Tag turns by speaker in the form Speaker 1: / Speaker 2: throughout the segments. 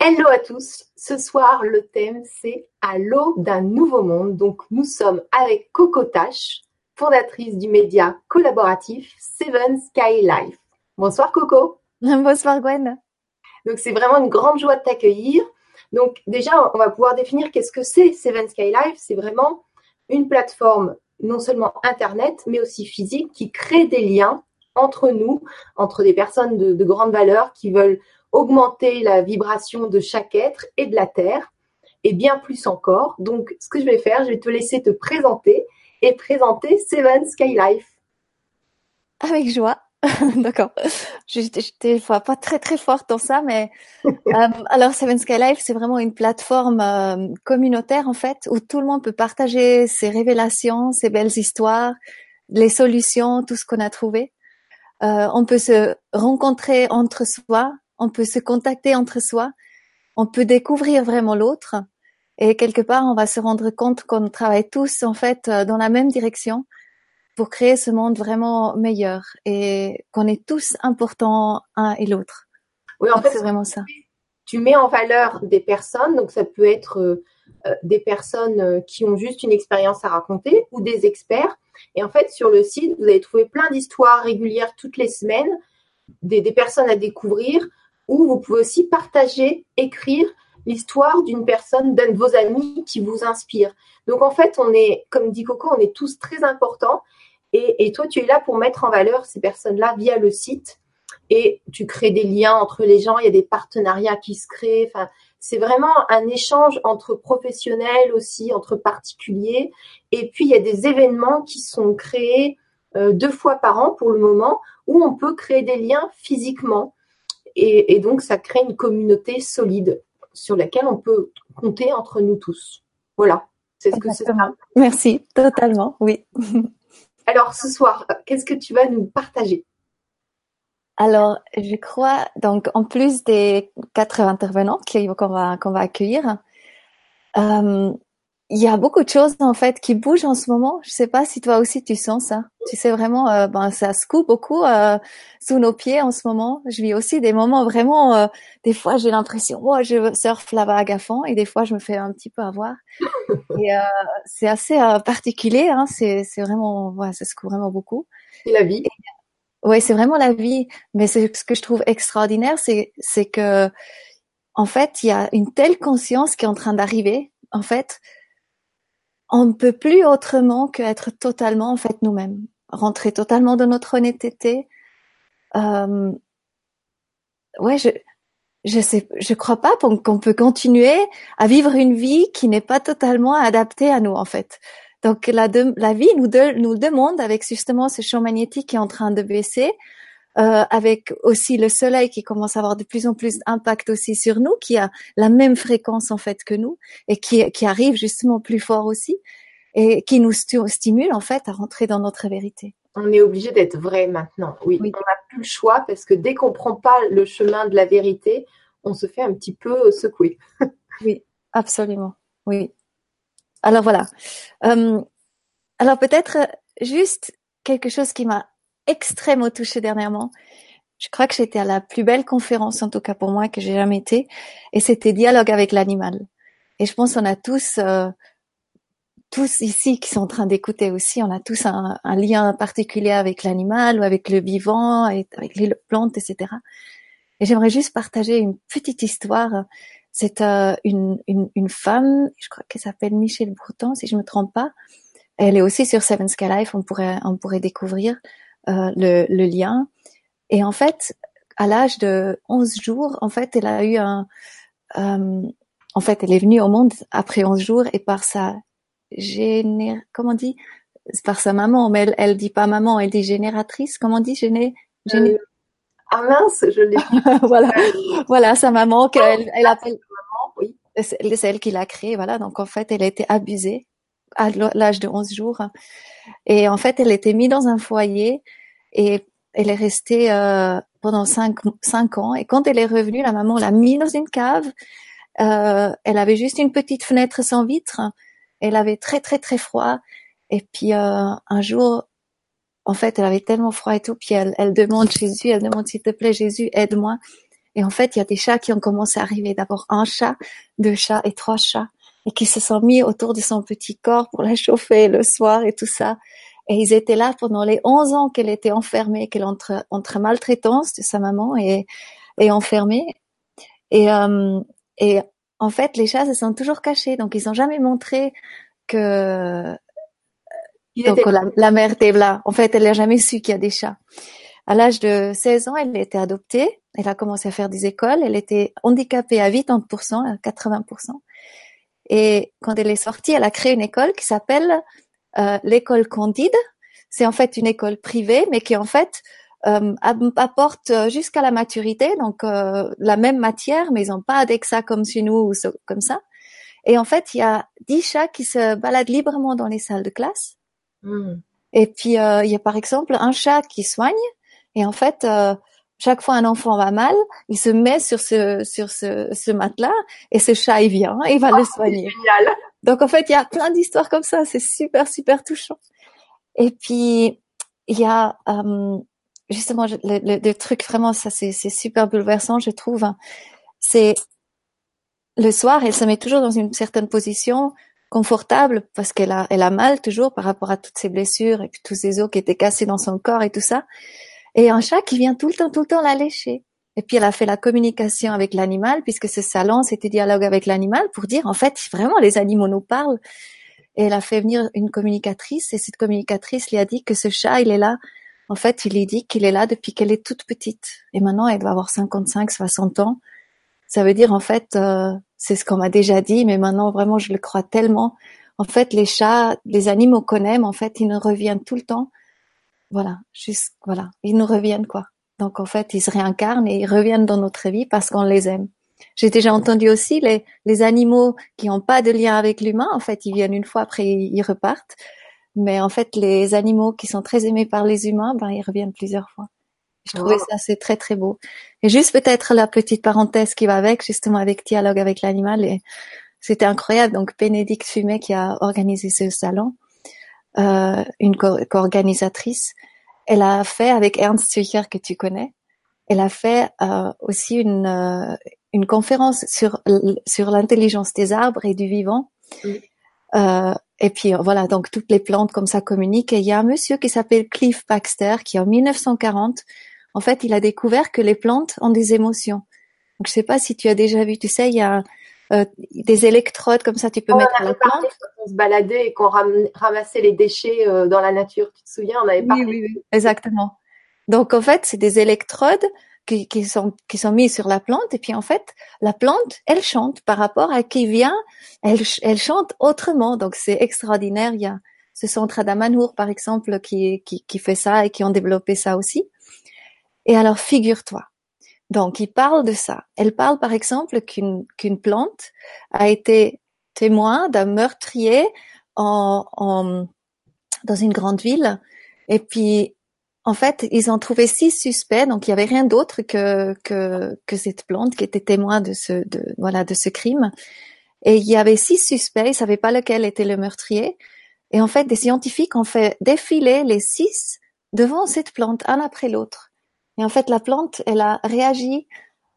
Speaker 1: Hello à tous. Ce soir, le thème c'est à l'eau d'un nouveau monde. Donc, nous sommes avec Coco Tache, fondatrice du média collaboratif Seven Sky Life. Bonsoir Coco.
Speaker 2: Bonsoir Gwen.
Speaker 1: Donc, c'est vraiment une grande joie de t'accueillir. Donc, déjà, on va pouvoir définir qu'est-ce que c'est Seven Sky Life. C'est vraiment une plateforme non seulement internet, mais aussi physique qui crée des liens entre nous, entre des personnes de, de grande valeur qui veulent augmenter la vibration de chaque être et de la Terre, et bien plus encore. Donc, ce que je vais faire, je vais te laisser te présenter et présenter Seven Sky Life.
Speaker 2: Avec joie. D'accord. J'étais pas très très forte dans ça, mais euh, alors Seven Sky Life, c'est vraiment une plateforme euh, communautaire en fait où tout le monde peut partager ses révélations, ses belles histoires, les solutions, tout ce qu'on a trouvé. Euh, on peut se rencontrer entre soi, on peut se contacter entre soi, on peut découvrir vraiment l'autre et quelque part on va se rendre compte qu'on travaille tous en fait euh, dans la même direction pour créer ce monde vraiment meilleur et qu'on est tous importants un et l'autre.
Speaker 1: Oui, en fait, c'est vraiment ça. Tu mets en valeur des personnes, donc ça peut être euh, euh, des personnes qui ont juste une expérience à raconter ou des experts. Et en fait, sur le site, vous allez trouver plein d'histoires régulières toutes les semaines, des, des personnes à découvrir, ou vous pouvez aussi partager, écrire l'histoire d'une personne, d'un de vos amis qui vous inspire. Donc en fait, on est, comme dit Coco, on est tous très importants. Et, toi, tu es là pour mettre en valeur ces personnes-là via le site. Et tu crées des liens entre les gens, il y a des partenariats qui se créent. Enfin, c'est vraiment un échange entre professionnels aussi, entre particuliers. Et puis, il y a des événements qui sont créés euh, deux fois par an pour le moment, où on peut créer des liens physiquement. Et, donc, ça crée une communauté solide sur laquelle on peut compter entre nous tous. Voilà, c'est ce que c'est.
Speaker 2: Merci, totalement, oui.
Speaker 1: Alors, ce soir, qu'est-ce que tu vas nous partager?
Speaker 2: Alors, je crois, donc, en plus des quatre intervenants qu'on va, qu'on va accueillir, euh, il y a beaucoup de choses en fait qui bougent en ce moment. Je sais pas si toi aussi tu sens ça. Tu sais vraiment, euh, ben ça se coupe beaucoup euh, sous nos pieds en ce moment. Je vis aussi des moments vraiment. Euh, des fois, j'ai l'impression, oh, je surfe la vague à fond, et des fois, je me fais un petit peu avoir. et euh, c'est assez particulier. Hein, c'est c'est vraiment, ouais, ça se coupe vraiment beaucoup.
Speaker 1: C'est la vie?
Speaker 2: Oui, c'est vraiment la vie. Mais ce que je trouve extraordinaire, c'est c'est que en fait, il y a une telle conscience qui est en train d'arriver. En fait, on ne peut plus autrement qu'être totalement en fait nous-mêmes, rentrer totalement dans notre honnêteté. Euh, ouais, je je sais, je crois pas qu'on peut continuer à vivre une vie qui n'est pas totalement adaptée à nous en fait. Donc la, la vie nous, nous demande avec justement ce champ magnétique qui est en train de baisser, euh, avec aussi le soleil qui commence à avoir de plus en plus d'impact aussi sur nous, qui a la même fréquence en fait que nous et qui, qui arrive justement plus fort aussi et qui nous stimule en fait à rentrer dans notre vérité.
Speaker 1: On est obligé d'être vrai maintenant. Oui, on n'a plus le choix parce que dès qu'on prend pas le chemin de la vérité, on se fait un petit peu secouer.
Speaker 2: oui, absolument. Oui. Alors voilà. Euh, alors peut-être juste quelque chose qui m'a extrêmement touchée dernièrement. Je crois que j'étais à la plus belle conférence, en tout cas pour moi, que j'ai jamais été, et c'était dialogue avec l'animal. Et je pense qu'on a tous, euh, tous ici qui sont en train d'écouter aussi, on a tous un, lien particulier avec l'animal ou avec le vivant, et avec les plantes, etc. Et j'aimerais juste partager une petite histoire. C'est euh, une, une, femme, je crois qu'elle s'appelle Michelle Breton, si je me trompe pas. Elle est aussi sur Seven Sky Life, on pourrait, on pourrait découvrir. Euh, le, le, lien. Et en fait, à l'âge de 11 jours, en fait, elle a eu un... Euh, en fait, elle est venue au monde après 11 jours et par sa géné... Comment on dit? Par sa maman, mais elle, elle dit pas maman, elle dit génératrice. Comment on dit? Géné... géné... Euh,
Speaker 1: ah mince, je l'ai
Speaker 2: voilà, voilà sa maman qu'elle elle appelle maman, oui. C'est elle qui l'a créée, voilà. Donc en fait, elle a été abusée à l'âge de 11 jours. Et en fait, elle était mise dans un foyer et elle est restée euh, pendant cinq, cinq ans. Et quand elle est revenue, la maman l'a mise dans une cave. Euh, elle avait juste une petite fenêtre sans vitre. Elle avait très très très froid. Et puis euh, un jour, en fait, elle avait tellement froid et tout. Puis elle, elle demande Jésus, elle demande s'il te plaît Jésus, aide-moi. Et en fait, il y a des chats qui ont commencé à arriver. D'abord un chat, deux chats et trois chats. Et qui se sont mis autour de son petit corps pour la chauffer le soir et tout ça. Et ils étaient là pendant les 11 ans qu'elle était enfermée, qu'elle entre, entre maltraitance de sa maman et, et enfermée. Et, euh, et en fait, les chats se sont toujours cachés. Donc, ils n'ont jamais montré que donc la, la, mère était là. En fait, elle n'a jamais su qu'il y a des chats. À l'âge de 16 ans, elle a été adoptée. Elle a commencé à faire des écoles. Elle était handicapée à 80%, à 80%. Et quand elle est sortie, elle a créé une école qui s'appelle euh, l'école Candide. C'est en fait une école privée, mais qui en fait euh, apporte jusqu'à la maturité, donc euh, la même matière, mais ils n'ont pas d'exa comme chez nous ou comme ça. Et en fait, il y a dix chats qui se baladent librement dans les salles de classe. Hmm. Et puis, euh, il y a par exemple un chat qui soigne. Et en fait, euh, chaque fois un enfant va mal, il se met sur ce sur ce, ce matelas et ce chat il vient, il va le oh, soigner.
Speaker 1: Génial.
Speaker 2: Donc en fait, il y a plein d'histoires comme ça, c'est super super touchant. Et puis il y a euh, justement le, le, le, truc vraiment ça c'est c'est super bouleversant, je trouve. Hein. C'est le soir, elle se met toujours dans une certaine position confortable parce qu'elle a, elle a mal toujours par rapport à toutes ses blessures et puis tous ces os qui étaient cassés dans son corps et tout ça. Et un chat qui vient tout le temps, tout le temps la lécher. Et puis elle a fait la communication avec l'animal puisque ce salon c'était dialogue avec l'animal pour dire en fait vraiment les animaux nous parlent. Et elle a fait venir une communicatrice et cette communicatrice lui a dit que ce chat il est là. En fait, il lui dit qu'il est là depuis qu'elle est toute petite. Et maintenant, elle doit avoir 55, 60 ans. Ça veut dire en fait, euh, c'est ce qu'on m'a déjà dit, mais maintenant vraiment je le crois tellement. En fait, les chats, les animaux qu'on aime, en fait, ils nous reviennent tout le temps. Voilà, juste voilà, ils nous reviennent quoi. Donc en fait, ils se réincarnent et ils reviennent dans notre vie parce qu'on les aime. J'ai déjà entendu aussi les, les animaux qui n'ont pas de lien avec l'humain, en fait, ils viennent une fois après ils repartent. Mais en fait, les animaux qui sont très aimés par les humains, ben ils reviennent plusieurs fois. Je trouvais ça c'est très très beau. Et juste peut-être la petite parenthèse qui va avec, justement avec dialogue avec l'animal. Et c'était incroyable. Donc Bénédicte Fumet qui a organisé ce salon, euh, une co-organisatrice, elle a fait avec Ernst Zwicher que tu connais. Elle a fait euh, aussi une euh, une conférence sur sur l'intelligence des arbres et du vivant. Euh, et puis voilà, donc toutes les plantes comme ça communiquent. Et il y a un monsieur qui s'appelle Cliff Baxter qui en 1940 en fait, il a découvert que les plantes ont des émotions. Donc, je sais pas si tu as déjà vu, tu sais, il y a euh, des électrodes comme ça, tu peux mettre
Speaker 1: à la plante. Quand on se baladait et qu'on ramassait les déchets euh, dans la nature, tu te souviens, on avait parlé.
Speaker 2: Oui, oui, oui, exactement. Donc, en fait, c'est des électrodes qui, qui, sont qui sont mises sur la plante et puis en fait, la plante, elle chante par rapport à qui vient, elle, elle chante autrement. Donc, c'est extraordinaire. Il y a ce centre Adamanhour, par exemple, qui, qui, qui fait ça et qui ont développé ça aussi. Et alors, figure-toi. Donc, il parle de ça. Elle parle, par exemple, qu'une qu'une plante a été témoin d'un meurtrier en, en, dans une grande ville. Et puis, en fait, ils ont trouvé six suspects. Donc, il y avait rien d'autre que, que, que cette plante qui était témoin de ce, de, voilà, de ce crime. Et il y avait six suspects. Ils savaient pas lequel était le meurtrier. Et en fait, des scientifiques ont fait défiler les six devant cette plante, un après l'autre. Et en fait, la plante, elle a réagi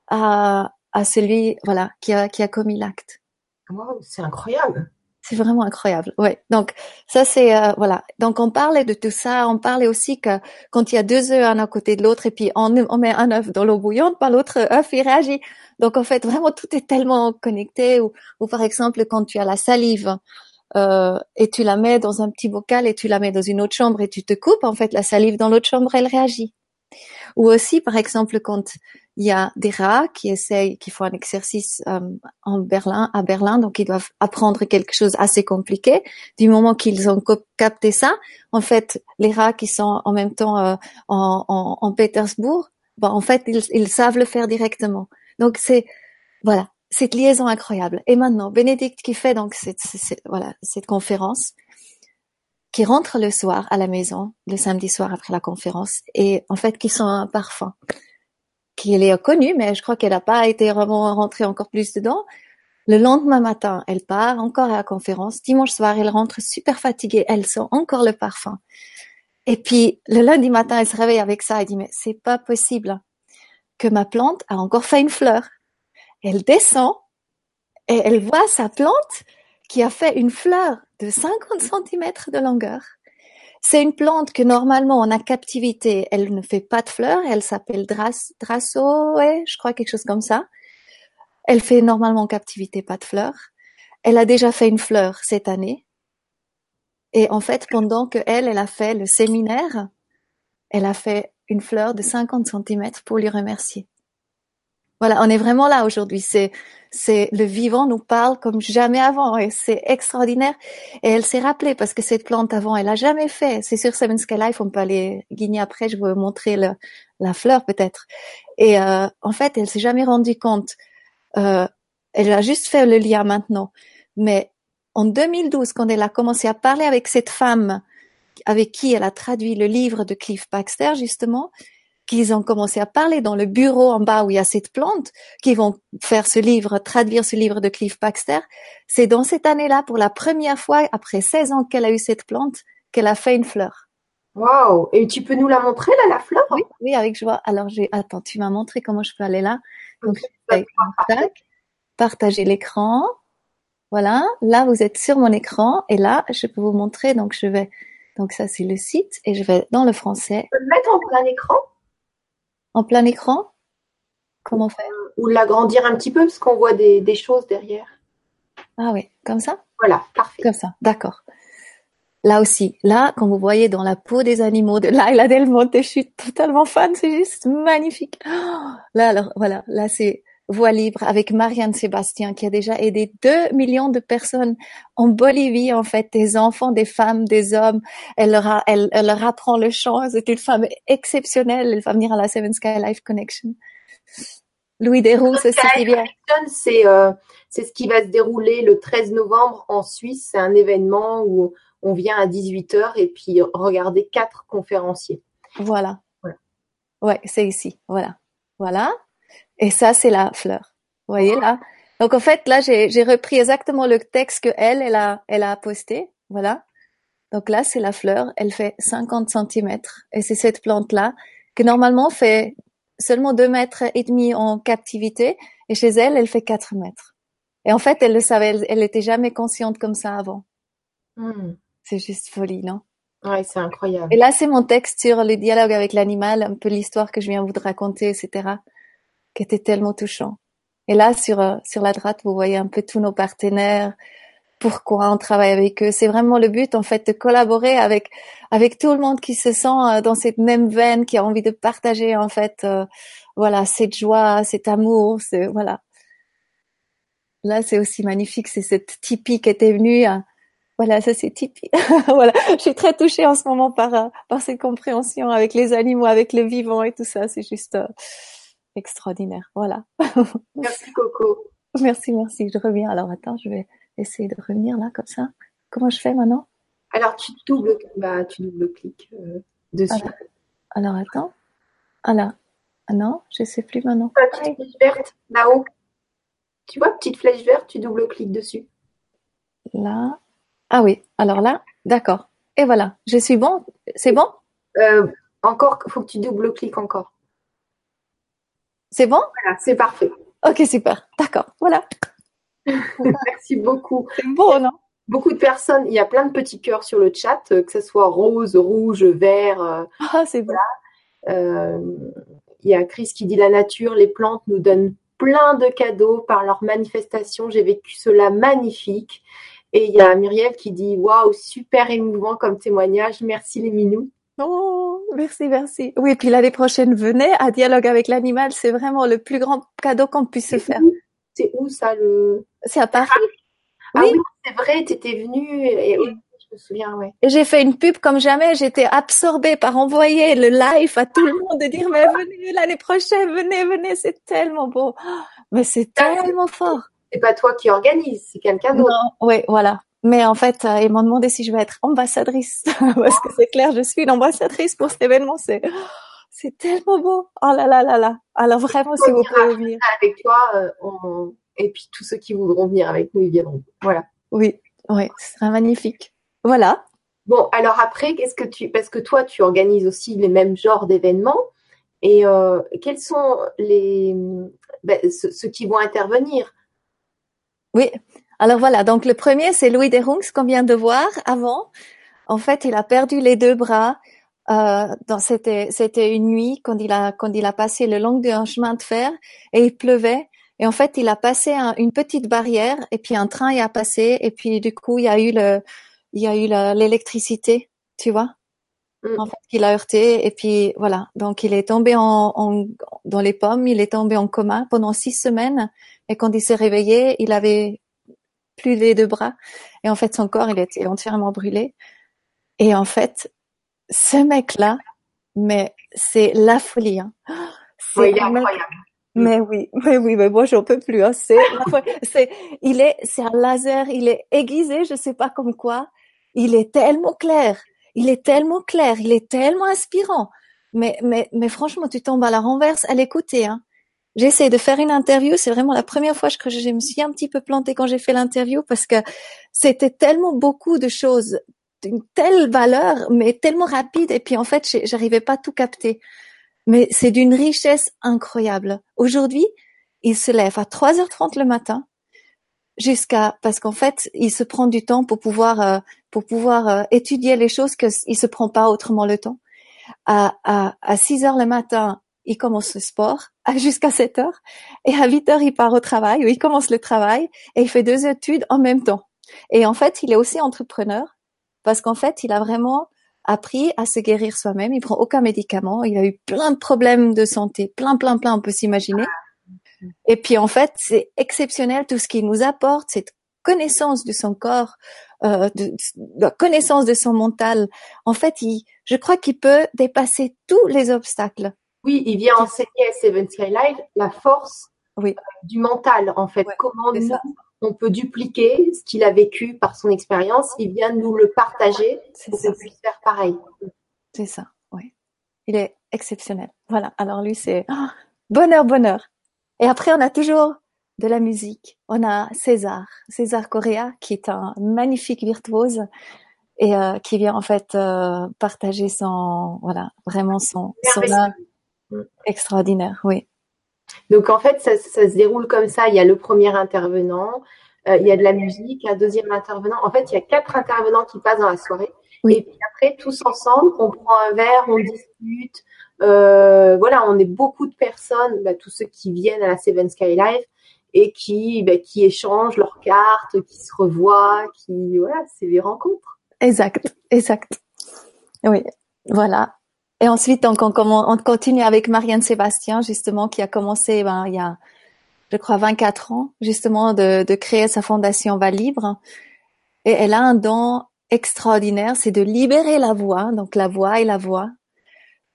Speaker 2: à, à celui, voilà, qui a, qui a commis l'acte.
Speaker 1: Wow, c'est incroyable.
Speaker 2: C'est vraiment incroyable. Ouais. Donc ça c'est euh, voilà. Donc on parlait de tout ça. On parlait aussi que quand il y a deux œufs un à côté de l'autre et puis on, on met un œuf dans l'eau bouillante, par l'autre œuf il réagit. Donc en fait vraiment tout est tellement connecté. Ou, ou par exemple quand tu as la salive euh, et tu la mets dans un petit bocal et tu la mets dans une autre chambre et tu te coupes, en fait la salive dans l'autre chambre elle réagit. Ou aussi, par exemple, quand il y a des rats qui essayent, qui font un exercice euh, en Berlin, à Berlin, donc ils doivent apprendre quelque chose assez compliqué. Du moment qu'ils ont capté ça, en fait, les rats qui sont en même temps euh, en, en, en, Pétersbourg, bon, en fait, ils, ils savent le faire directement. Donc c'est voilà, cette liaison incroyable. Et maintenant, Bénédicte qui fait donc cette, cette, voilà cette conférence, qui rentrent le soir à la maison, le samedi soir après la conférence, et en fait qui sont un parfum, qui est connu, mais je crois qu'elle n'a pas été vraiment rentrée encore plus dedans. Le lendemain matin, elle part encore à la conférence. Dimanche soir, elle rentre super fatiguée. Elle sent encore le parfum. Et puis, le lundi matin, elle se réveille avec ça. Elle dit, mais c'est pas possible que ma plante a encore fait une fleur. Elle descend et elle voit sa plante qui a fait une fleur de 50 cm de longueur. C'est une plante que normalement en captivité, elle ne fait pas de fleurs. Elle s'appelle Dras, je crois quelque chose comme ça. Elle fait normalement en captivité pas de fleurs. Elle a déjà fait une fleur cette année. Et en fait, pendant que elle, elle a fait le séminaire, elle a fait une fleur de 50 cm pour lui remercier. Voilà, on est vraiment là aujourd'hui. C'est, c'est le vivant nous parle comme jamais avant et c'est extraordinaire. Et elle s'est rappelée parce que cette plante avant, elle a jamais fait. C'est sur Seven Sky Life, on peut aller guigner après. Je vais vous montrer le, la fleur peut-être. Et euh, en fait, elle s'est jamais rendue compte. Euh, elle a juste fait le lien maintenant. Mais en 2012, quand elle a commencé à parler avec cette femme avec qui elle a traduit le livre de Cliff Baxter, justement, qu'ils ont commencé à parler dans le bureau en bas où il y a cette plante, qui vont faire ce livre, traduire ce livre de Cliff Baxter. C'est dans cette année-là, pour la première fois, après 16 ans qu'elle a eu cette plante, qu'elle a fait une fleur.
Speaker 1: Waouh Et tu peux nous la montrer, là, la fleur?
Speaker 2: Oui, oui, avec joie. Alors, j'ai, attends, tu m'as montré comment je peux aller là. Donc, partager l'écran. Voilà. Là, vous êtes sur mon écran. Et là, je peux vous montrer. Donc, je vais donc ça, c'est le site et je vais dans le français.
Speaker 1: Tu peux le mettre en plein écran?
Speaker 2: En plein écran? Comment faire
Speaker 1: Ou l'agrandir un petit peu parce qu'on voit des, des, choses derrière.
Speaker 2: Ah oui, comme ça?
Speaker 1: Voilà, parfait.
Speaker 2: Comme ça, d'accord. Là aussi, là, comme vous voyez dans la peau des animaux de Laila Del Monte, je suis totalement fan, c'est juste magnifique. Là, alors, voilà, là, c'est Voix libre avec Marianne Sébastien qui a déjà aidé 2 millions de personnes en Bolivie, en fait, des enfants, des femmes, des hommes. Elle leur, a, elle, elle leur apprend le chant. C'est une femme exceptionnelle. Elle va venir à la Seven Sky Life Connection. Louis Desroux, c'est bien.
Speaker 1: C'est euh, c'est ce qui va se dérouler le 13 novembre en Suisse. C'est un événement où on vient à 18h et puis regarder quatre conférenciers.
Speaker 2: Voilà. Ouais, ouais c'est ici. Voilà. Voilà. Et ça, c'est la fleur. Vous voyez là? Donc en fait, là, j'ai repris exactement le texte que elle, elle a, elle a posté. Voilà. Donc là, c'est la fleur. Elle fait 50 centimètres. Et c'est cette plante-là que normalement fait seulement 2 mètres et demi en captivité. Et chez elle, elle fait 4 mètres. Et en fait, elle le savait. Elle, n'était jamais consciente comme ça avant. Hmm. C'est juste folie, non?
Speaker 1: Ouais, c'est incroyable.
Speaker 2: Et là, c'est mon texte sur le dialogue avec l'animal, un peu l'histoire que je viens vous raconter, etc qui était tellement touchant. Et là, sur, euh, sur la droite, vous voyez un peu tous nos partenaires, pourquoi on travaille avec eux. C'est vraiment le but, en fait, de collaborer avec, avec tout le monde qui se sent euh, dans cette même veine, qui a envie de partager, en fait, euh, voilà, cette joie, cet amour, c'est, voilà. Là, c'est aussi magnifique, c'est cette Tipeee qui était venue, voilà, ça c'est Tipeee. voilà, je suis très touchée en ce moment par, par cette compréhension avec les animaux, avec le vivant et tout ça. C'est juste, extraordinaire. Voilà.
Speaker 1: Merci Coco.
Speaker 2: Merci, merci. Je reviens. Alors attends, je vais essayer de revenir là comme ça. Comment je fais maintenant?
Speaker 1: Alors tu double, bah, tu double cliques euh, dessus.
Speaker 2: Alors, attends. Ah là. Ah non, je sais plus maintenant.
Speaker 1: petite flèche verte là-haut. Tu vois, petite flèche verte, tu double cliques dessus.
Speaker 2: Là. Ah oui. Alors là, d'accord. Et voilà. Je suis bon. C'est bon?
Speaker 1: Euh, Encore, faut que tu double cliques encore.
Speaker 2: C'est bon?
Speaker 1: Voilà, c'est parfait.
Speaker 2: Ok, super. D'accord. Voilà.
Speaker 1: Merci beaucoup.
Speaker 2: C'est beau, non?
Speaker 1: Beaucoup de personnes, il y a plein de petits cœurs sur le chat, euh, que ce soit rose, rouge, vert. Euh,
Speaker 2: ah, c'est beau.
Speaker 1: Euh, il y a Chris qui dit la nature, les plantes nous donnent plein de cadeaux par leur manifestation. J'ai vécu cela magnifique. Et il y a Muriel qui dit waouh, super émouvant comme témoignage. Merci les minous.
Speaker 2: Oh, merci, merci. Oui, puis l'année prochaine, venez à Dialogue avec l'animal. C'est vraiment le plus grand cadeau qu'on puisse se faire.
Speaker 1: C'est où ça le
Speaker 2: C'est à Paris.
Speaker 1: Ah, oui, c'est vrai, tu étais venue et, je me souviens, ouais.
Speaker 2: J'ai fait une pub comme jamais. J'étais absorbée par envoyer le live à tout le monde de dire mais venez l'année prochaine, venez, venez, c'est tellement beau. Mais c'est tellement fort.
Speaker 1: C'est pas toi qui organise, c'est quelqu'un d'autre.
Speaker 2: Non, oui, voilà. Mais en fait, euh, ils m'ont demandé si je vais être ambassadrice parce que c'est clair, je suis l'ambassadrice pour cet événement. C'est c'est tellement beau. Oh là là là là. Alors vraiment, si vous pouvez venir
Speaker 1: avec toi, euh, et puis tous ceux qui voudront venir avec nous, ils viendront. Voilà.
Speaker 2: Oui, oui, ce sera magnifique. Voilà.
Speaker 1: Bon, alors après, qu'est-ce que tu, parce que toi, tu organises aussi les mêmes genres d'événements. Et euh, quels sont les ben, ceux, qui vont intervenir?
Speaker 2: Oui. Alors voilà. Donc le premier, c'est Louis Derungs qu'on vient de voir avant. En fait, il a perdu les deux bras. Euh, c'était c'était une nuit quand il a quand il a passé le long d'un chemin de fer et il pleuvait et en fait il a passé une petite barrière et puis un train y a passé et puis du coup il y a eu le il y a eu l'électricité tu vois Mm. En fait, il a heurté et puis voilà. Donc il est tombé en, en, dans les pommes, il est tombé en coma pendant six semaines et quand il s'est réveillé, il avait plus les deux bras et en fait son corps il était entièrement brûlé. Et en fait, ce mec-là, mais c'est la folie. Hein.
Speaker 1: C'est incroyable.
Speaker 2: Mais oui, mais oui, mais moi j'en peux plus. Hein. C'est, c'est, il est, c'est un laser, il est aiguisé, je sais pas comme quoi. Il est tellement clair il est tellement clair, il est tellement inspirant. Mais, mais, mais franchement, tu tombes à la renverse à l'écouter. Hein. J'essaie de faire une interview. C'est vraiment la première fois que je me suis un petit peu plantée quand j'ai fait l'interview parce que c'était tellement beaucoup de choses d'une telle valeur, mais tellement rapide. Et puis en fait, j'arrivais pas à tout capter. Mais c'est d'une richesse incroyable. Aujourd'hui, il se lève à 3h30 le matin jusqu'à parce qu'en fait, il se prend du temps pour pouvoir euh, pour pouvoir euh, étudier les choses que il se prend pas autrement le temps. À à, à 6 heures le matin, il commence le sport jusqu'à 7 heures et à 8 heures il part au travail ou il commence le travail et il fait deux études en même temps. Et en fait, il est aussi entrepreneur parce qu'en fait, il a vraiment appris à se guérir soi-même. Il prend aucun médicament. Il a eu plein de problèmes de santé, plein, plein, plein, on peut s'imaginer. Et puis en fait, c'est exceptionnel tout ce qu'il nous apporte, cette connaissance de son corps, euh, de, la connaissance de son mental. En fait, il, je crois qu'il peut dépasser tous les obstacles.
Speaker 1: Oui, il vient enseigner à Seven Skylight la force oui. Euh, du mental, en fait. Comment nous, on peut dupliquer ce qu'il a vécu par son expérience. Il vient nous le partager pour qu'on puisse faire pareil.
Speaker 2: C'est ça, oui. Il est exceptionnel. Voilà. Alors lui, c'est oh, bonheur, bonheur. Et après, on a toujours de la musique. On a César, César Correa, qui est un magnifique virtuose et euh, qui vient en fait euh, partager son, voilà, vraiment son, son art extraordinaire, oui.
Speaker 1: Donc en fait, ça, ça, se déroule comme ça. Il y a le premier intervenant, euh, il y a de la musique, un deuxième intervenant. En fait, il y a quatre intervenants qui passent dans la soirée. Oui. Et puis après, tous ensemble, on prend un verre, on discute, euh, voilà, on est beaucoup de personnes, bah, tous ceux qui viennent à la Seven Sky Life et qui, bah, qui échangent leurs cartes, qui se revoient, qui, voilà, c'est des rencontres.
Speaker 2: Exact, exact. Oui, voilà. Et ensuite, on, on, on continue avec Marianne Sébastien, justement, qui a commencé ben, il y a, je crois, 24 ans, justement, de, de créer sa fondation Va Libre. Et elle a un don extraordinaire, c'est de libérer la voix, donc la voix et la voix,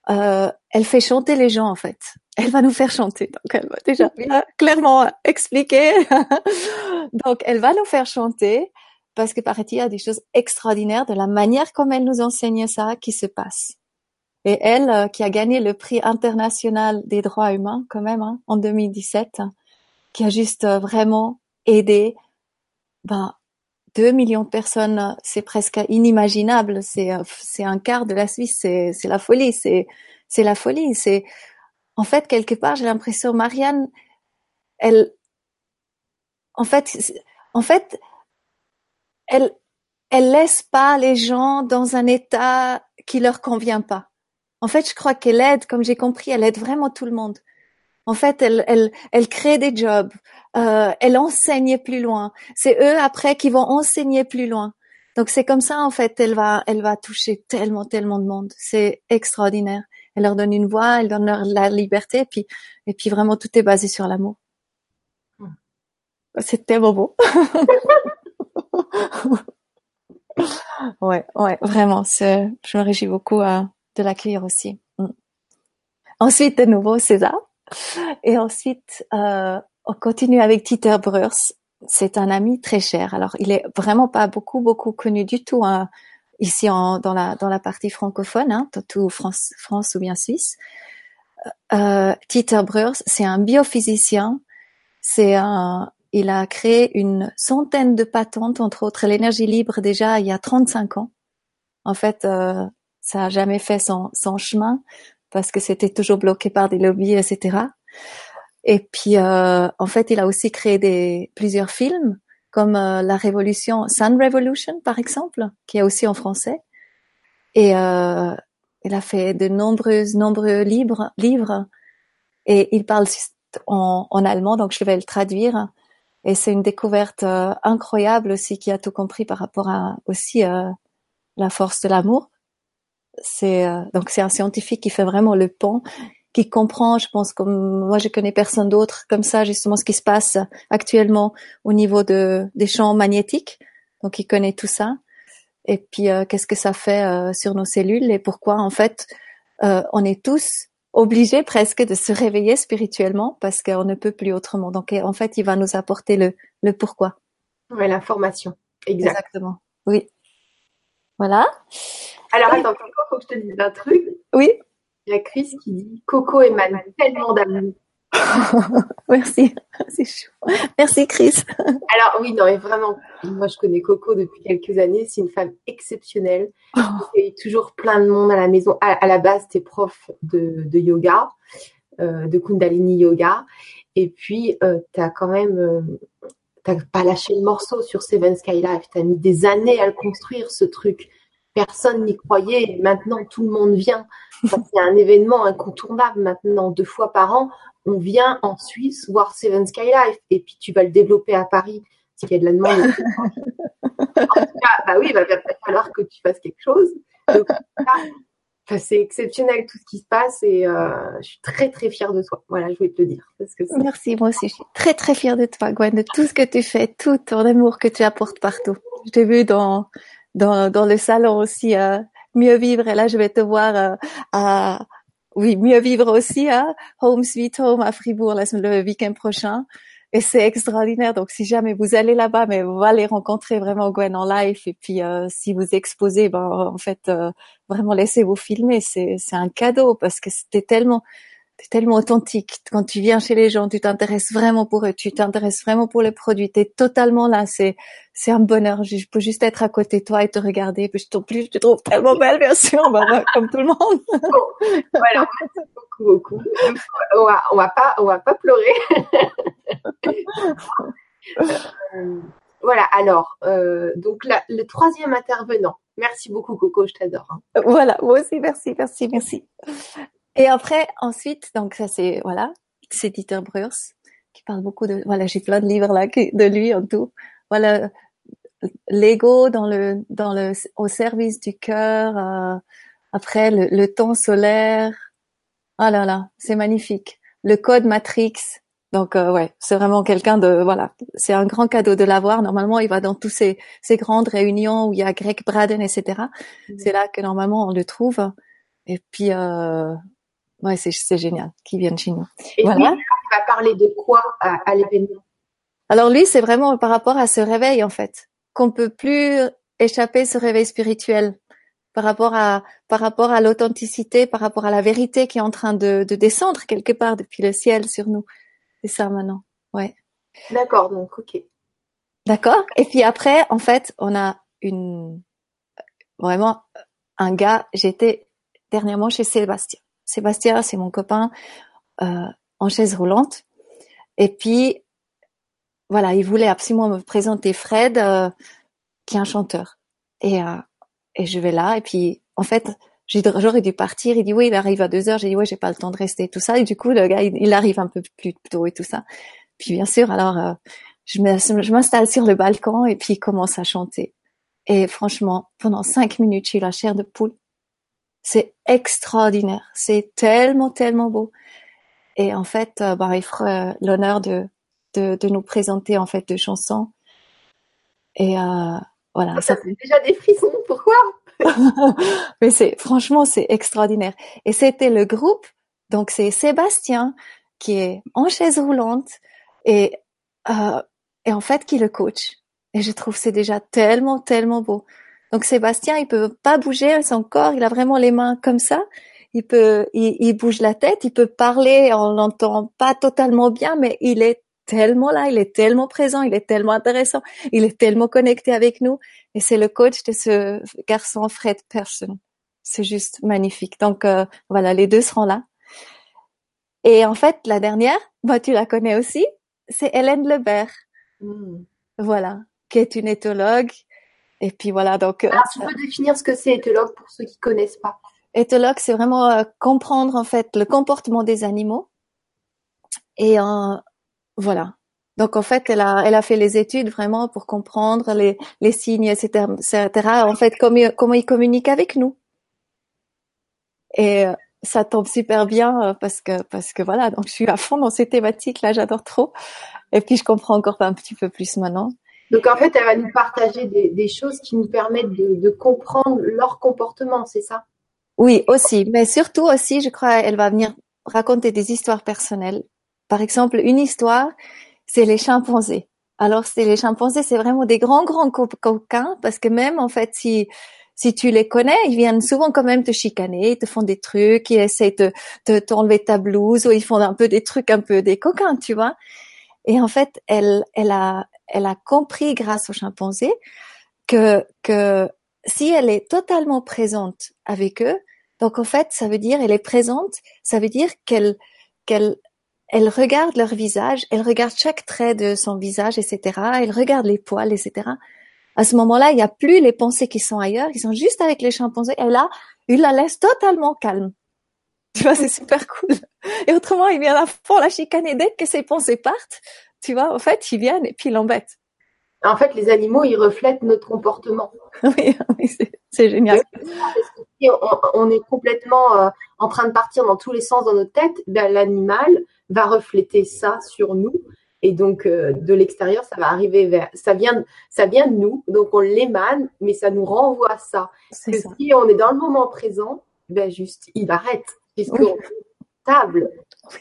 Speaker 2: euh, elle fait chanter les gens en fait. Elle va nous faire chanter. Donc elle va déjà clairement expliquer. donc elle va nous faire chanter parce que paraît-il y a des choses extraordinaires de la manière comme elle nous enseigne ça qui se passe. Et elle, euh, qui a gagné le prix international des droits humains quand même hein, en 2017, qui a juste euh, vraiment aidé ben, 2 millions de personnes, c'est presque inimaginable. C'est c'est un quart de la Suisse. C'est c'est la folie. C'est c'est la folie. C'est en fait quelque part, j'ai l'impression Marianne, elle, en fait, en fait, elle elle laisse pas les gens dans un état qui leur convient pas. En fait, je crois qu'elle aide, comme j'ai compris, elle aide vraiment tout le monde. En fait, elle, elle, elle crée des jobs, euh, elle enseigne plus loin. C'est eux après qui vont enseigner plus loin. Donc c'est comme ça en fait, elle va, elle va toucher tellement, tellement de monde. C'est extraordinaire. Elle leur donne une voix, elle donne leur la liberté, et puis, et puis vraiment tout est basé sur l'amour. C'est tellement beau. ouais, ouais, vraiment. Je me réjouis beaucoup euh, de l'accueillir aussi. Hmm. Ensuite, de nouveau, César. Et ensuite, euh, on continue avec Dieter Breurs. C'est un ami très cher. Alors, il est vraiment pas beaucoup, beaucoup connu du tout hein, ici en, dans la dans la partie francophone, hein, tout France, France ou bien Suisse. Euh, Dieter c'est un biophysicien. C'est un, il a créé une centaine de patentes, entre autres l'énergie libre déjà il y a 35 ans. En fait, euh, ça a jamais fait son, son chemin parce que c'était toujours bloqué par des lobbies, etc. Et puis, euh, en fait, il a aussi créé des plusieurs films, comme euh, la Révolution, Sun Revolution, par exemple, qui est aussi en français. Et euh, il a fait de nombreux, nombreux livres, livres. Et il parle en, en allemand, donc je vais le traduire. Et c'est une découverte euh, incroyable aussi qui a tout compris par rapport à aussi euh, la force de l'amour. C'est euh, donc c'est un scientifique qui fait vraiment le pont, qui comprend, je pense, comme moi je connais personne d'autre comme ça justement ce qui se passe actuellement au niveau de des champs magnétiques. Donc il connaît tout ça. Et puis qu'est-ce que ça fait sur nos cellules et pourquoi en fait on est tous obligé presque de se réveiller spirituellement parce qu'on ne peut plus autrement. Donc, en fait, il va nous apporter le, le pourquoi.
Speaker 1: Oui, l'information.
Speaker 2: Exactement. Oui. Voilà.
Speaker 1: Alors, attends, il faut que je te dise un truc.
Speaker 2: Oui.
Speaker 1: Il y a Chris qui dit Coco émane tellement d'amour.
Speaker 2: Merci, c'est chaud. Merci Chris.
Speaker 1: Alors oui, non, mais vraiment, moi je connais Coco depuis quelques années, c'est une femme exceptionnelle. Oh. Il y a toujours plein de monde à la maison. À, la base, tu es prof de, yoga, euh, de Kundalini Yoga. Et puis, euh, tu as quand même, euh, t'as pas lâché le morceau sur Seven Sky Life. Tu as mis des années à le construire, ce truc. Personne n'y croyait. Et maintenant, tout le monde vient. C'est un événement incontournable maintenant, deux fois par an on vient en Suisse voir Seven Sky Life et puis tu vas le développer à Paris s'il y a de la demande. en tout cas, bah oui, il va falloir que tu fasses quelque chose. C'est exceptionnel tout ce qui se passe et euh, je suis très très fière de toi. Voilà, je voulais te le dire.
Speaker 2: Merci, moi aussi, je suis très très fière de toi, Gwen, de tout ce que tu fais, tout ton amour que tu apportes partout. Je t'ai vu dans, dans, dans le salon aussi, euh, mieux vivre et là je vais te voir euh, à oui, mieux vivre aussi à hein. Home Sweet Home à Fribourg le week-end prochain. Et c'est extraordinaire. Donc, si jamais vous allez là-bas, mais vous allez rencontrer vraiment Gwen en live. Et puis, euh, si vous exposez, ben, en fait, euh, vraiment laissez-vous filmer. C'est, c'est un cadeau parce que c'était tellement, t'es tellement authentique. Quand tu viens chez les gens, tu t'intéresses vraiment pour eux, tu t'intéresses vraiment pour les produits. T'es totalement là. C'est, c'est un bonheur. Je peux juste être à côté de toi et te regarder. Puis je plus, je te trouve tellement belle, bien sûr, comme tout le monde.
Speaker 1: voilà, merci beaucoup, beaucoup. On va, on va pas, on va pas pleurer. Euh, voilà. Alors, euh, donc le troisième intervenant. Merci beaucoup, Coco. Je t'adore.
Speaker 2: Hein. Voilà. Moi aussi. Merci, merci, merci. Et après, ensuite, donc ça c'est voilà, c'est Dieter Breurs qui parle beaucoup de voilà, j'ai plein de livres là de lui en tout. Voilà, l'ego dans le dans le au service du cœur. Euh, après le, le temps solaire. Ah là là, c'est magnifique. Le code Matrix. Donc euh, ouais, c'est vraiment quelqu'un de voilà, c'est un grand cadeau de l'avoir. Normalement, il va dans tous ces ces grandes réunions où il y a Greg Braden, etc. Mmh. C'est là que normalement on le trouve. Et puis euh, Ouais, c'est génial qu'ils viennent chez nous.
Speaker 1: Et voilà. lui, il va parler de quoi à, l'événement?
Speaker 2: Alors lui, c'est vraiment par rapport à ce réveil en fait, qu'on peut plus échapper ce réveil spirituel par rapport à par rapport à l'authenticité, par rapport à la vérité qui est en train de, de descendre quelque part depuis le ciel sur nous. C'est ça maintenant. Ouais.
Speaker 1: D'accord, donc ok.
Speaker 2: D'accord? Et puis après, en fait, on a une vraiment un gars. J'étais dernièrement chez Sébastien. Sébastien, c'est mon copain euh, en chaise roulante. Et puis, voilà, il voulait absolument me présenter Fred, euh, qui est un chanteur. Et, euh, et je vais là. Et puis, en fait, j'aurais dû partir. Il dit oui, il arrive à deux heures. J'ai dit ouais, j'ai pas le temps de rester tout ça. Et du coup, le gars, il, arrive un peu plus tôt et tout ça. Puis bien sûr, alors je m'installe sur le balcon et puis il commence à chanter. Et franchement, pendant cinq minutes, j'ai eu la chair de poule. C'est extraordinaire. C'est tellement, tellement beau. Et en fait, euh, bah, il fera l'honneur de, de, de, nous présenter en fait deux chansons. Et euh, voilà.
Speaker 1: Ah, ça, fait déjà des frissons. Pourquoi?
Speaker 2: Mais c'est franchement, c'est extraordinaire. Et c'était le groupe. Donc c'est Sébastien qui est en chaise roulante et euh, et en fait qui le coach. Et je trouve c'est déjà tellement, tellement beau. Donc Sébastien, il peut pas bouger son corps, il a vraiment les mains comme ça. Il peut, il, bouge la tête, il peut parler, on l'entend pas totalement bien, mais il est tellement là, il est tellement présent, il est tellement intéressant, il est tellement connecté avec nous. Et c'est le coach de ce garçon Fred Person. c'est juste magnifique. Donc euh, voilà, les deux seront là. Et en fait, la dernière, moi tu la connais aussi, c'est Hélène Lebert. Hmm. Voilà, qui est une éthologue. Et puis voilà, donc.
Speaker 1: Euh, Alors, tu peux définir ce que c'est éthologue pour ceux qui connaissent pas.
Speaker 2: Éthologue, c'est vraiment euh, comprendre en fait le comportement des animaux. Et voilà. Donc en fait, elle a, elle a fait les études vraiment pour comprendre les, les signes, etc., etc. En fait, comment, comment ils communiquent avec nous. Et euh, ça tombe super bien euh, parce que parce que voilà, donc je suis à fond dans ces thématiques là, j'adore trop. Et puis je comprends encore un petit peu plus maintenant.
Speaker 1: Donc en fait, elle va nous partager des, des choses qui nous permettent de, de comprendre leur comportement, c'est ça?
Speaker 2: Oui, aussi, mais surtout aussi, je crois, elle va venir raconter des histoires personnelles. Par exemple, une histoire, c'est les chimpanzés. Alors, c'est les chimpanzés, c'est vraiment des grands grands coquins parce que même en fait, si si tu les connais, ils viennent souvent quand même te chicaner, ils te font des trucs, ils essaient de, de t'enlever ta blouse ou ils font un peu des trucs un peu des coquins, tu vois? Et en fait, elle, elle a, elle a compris grâce aux chimpanzés que, que si elle est totalement présente avec eux, donc en fait, ça veut dire elle est présente, ça veut dire qu'elle, qu'elle, elle regarde leur visage, elle regarde chaque trait de son visage, etc. Elle regarde les poils, etc à ce moment-là, il n'y a plus les pensées qui sont ailleurs, qui sont juste avec les chimpanzés. Et là, il la laisse totalement calme. Tu vois, c'est super cool. Et autrement, il vient là pour la chicaner dès que ses pensées partent. Tu vois, en fait, ils viennent et puis ils l'embêtent.
Speaker 1: En fait, les animaux, ils reflètent notre comportement.
Speaker 2: oui, c'est génial.
Speaker 1: Si on, est complètement euh, en train de partir dans tous les sens dans notre tête, ben, l'animal va refléter ça sur nous. Et donc, euh, de l'extérieur, ça va arriver vers, ça vient, ça vient de nous, donc on l'émane, mais ça nous renvoie à ça. Que si on est dans le moment présent, ben juste, il arrête, puisqu'on est stable,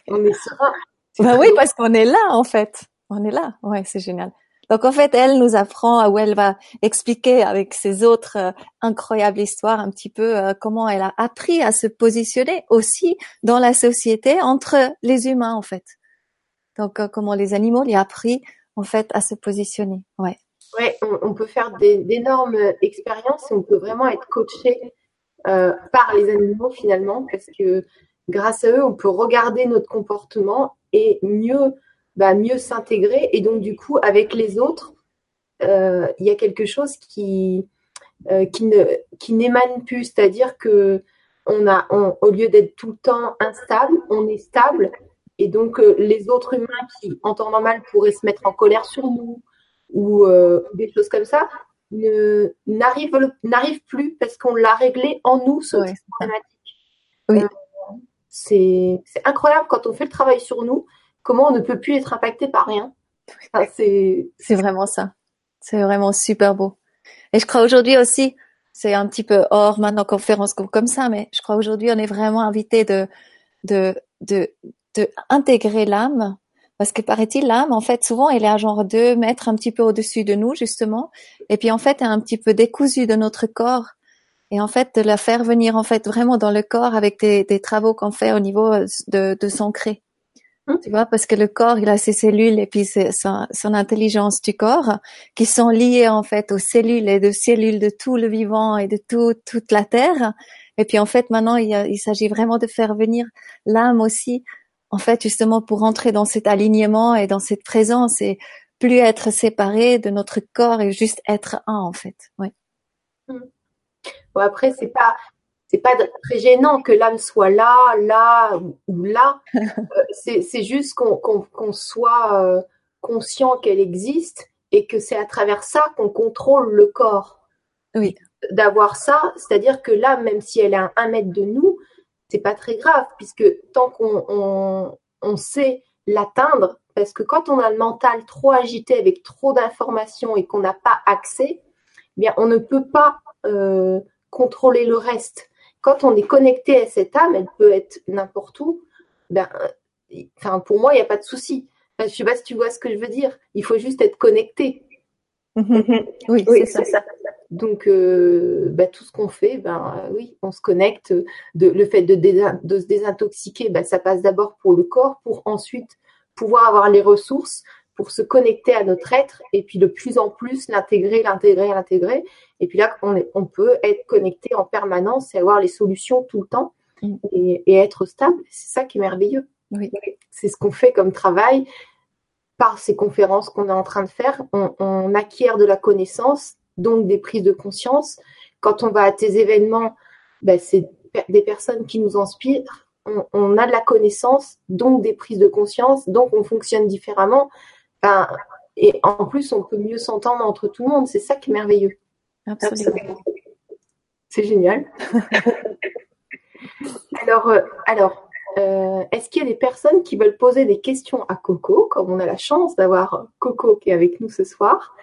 Speaker 1: on est serein.
Speaker 2: Ben oui, parce qu'on est là, en fait. On est là. Ouais, c'est génial. Donc en fait, elle nous apprend où elle va expliquer avec ses autres euh, incroyables histoires un petit peu euh, comment elle a appris à se positionner aussi dans la société entre les humains en fait. Donc, euh, comment les animaux lui appris en fait à se positionner. Ouais.
Speaker 1: Ouais, on, peut faire d'énormes expériences et on peut vraiment être coaché par les animaux finalement parce que grâce à eux, on peut regarder notre comportement et mieux, bah, mieux s'intégrer. Et donc, du coup, avec les autres, euh, il y a quelque chose qui, qui ne qui n'émane plus, c'est-à-dire que on a, au lieu d'être tout le temps instable, on est stable et donc, euh, les autres humains qui, en temps normal, pourraient se mettre en colère sur nous ou euh, des choses comme ça, n'arrivent plus parce qu'on l'a réglé en nous, ce problématique. Oui. C'est incroyable quand on fait le travail sur nous, comment on ne peut plus être impacté par rien.
Speaker 2: c'est vraiment ça. C'est vraiment super beau. Et je crois aujourd'hui aussi, c'est un petit peu hors maintenant conférence comme ça, mais je crois aujourd'hui on est vraiment invité de, de, de, de intégrer l'âme parce que paraît-il l'âme en fait souvent elle est à genre deux mètres un petit peu au-dessus de nous justement et puis en fait elle est un petit peu décousue de notre corps et en fait de la faire venir en fait vraiment dans le corps avec des, des travaux qu'on fait au niveau de, de s'ancrer hum. tu vois parce que le corps il a ses cellules et puis son, son, intelligence du corps qui sont liées en fait aux cellules et de cellules de tout le vivant et de tout toute la terre et puis en fait maintenant il, il s'agit vraiment de faire venir l'âme aussi en fait, justement, pour entrer dans cet alignement et dans cette présence et plus être séparé de notre corps et juste être un, en fait. Oui.
Speaker 1: Bon, après, c'est pas, c'est pas très gênant que l'âme soit là, là ou là. Euh, c'est juste qu'on soit euh, conscient qu'elle existe et que c'est à travers ça qu'on contrôle le corps.
Speaker 2: Oui.
Speaker 1: D'avoir ça, c'est-à-dire que l'âme, même si elle est à un mètre de nous, c'est pas très grave puisque tant qu'on on, sait l'atteindre, parce que quand on a le mental trop agité avec trop d'informations et qu'on n'a pas accès, eh bien on ne peut pas euh, contrôler le reste. Quand on est connecté à cette âme, elle peut être n'importe où. Ben, enfin pour moi il n'y a pas de souci. Je sais pas si tu vois ce que je veux dire. Il faut juste être connecté.
Speaker 2: oui, c'est ça. ça.
Speaker 1: Donc, euh, bah, tout ce qu'on fait, ben oui, on se connecte. De, le fait de, se désintoxiquer, ben, ça passe d'abord pour le corps, pour ensuite pouvoir avoir les ressources pour se connecter à notre être et puis de plus en plus l'intégrer, l'intégrer, l'intégrer. Et puis là, on, on, peut être connecté en permanence et avoir les solutions tout le temps mm. et, être stable. C'est ça qui est merveilleux.
Speaker 2: Oui.
Speaker 1: C'est ce qu'on fait comme travail par ces conférences qu'on est en train de faire. On, acquiert de la connaissance, donc des prises de conscience. Quand on va à tes événements, ben, c'est des personnes qui nous inspirent. On, on, a de la connaissance, donc des prises de conscience, donc on fonctionne différemment et en plus, on peut mieux s'entendre entre tout le monde. C'est ça qui est merveilleux.
Speaker 2: Absolument.
Speaker 1: C'est génial. alors, euh, alors euh, est-ce qu'il y a des personnes qui veulent poser des questions à Coco, comme on a la chance d'avoir Coco qui est avec nous ce soir?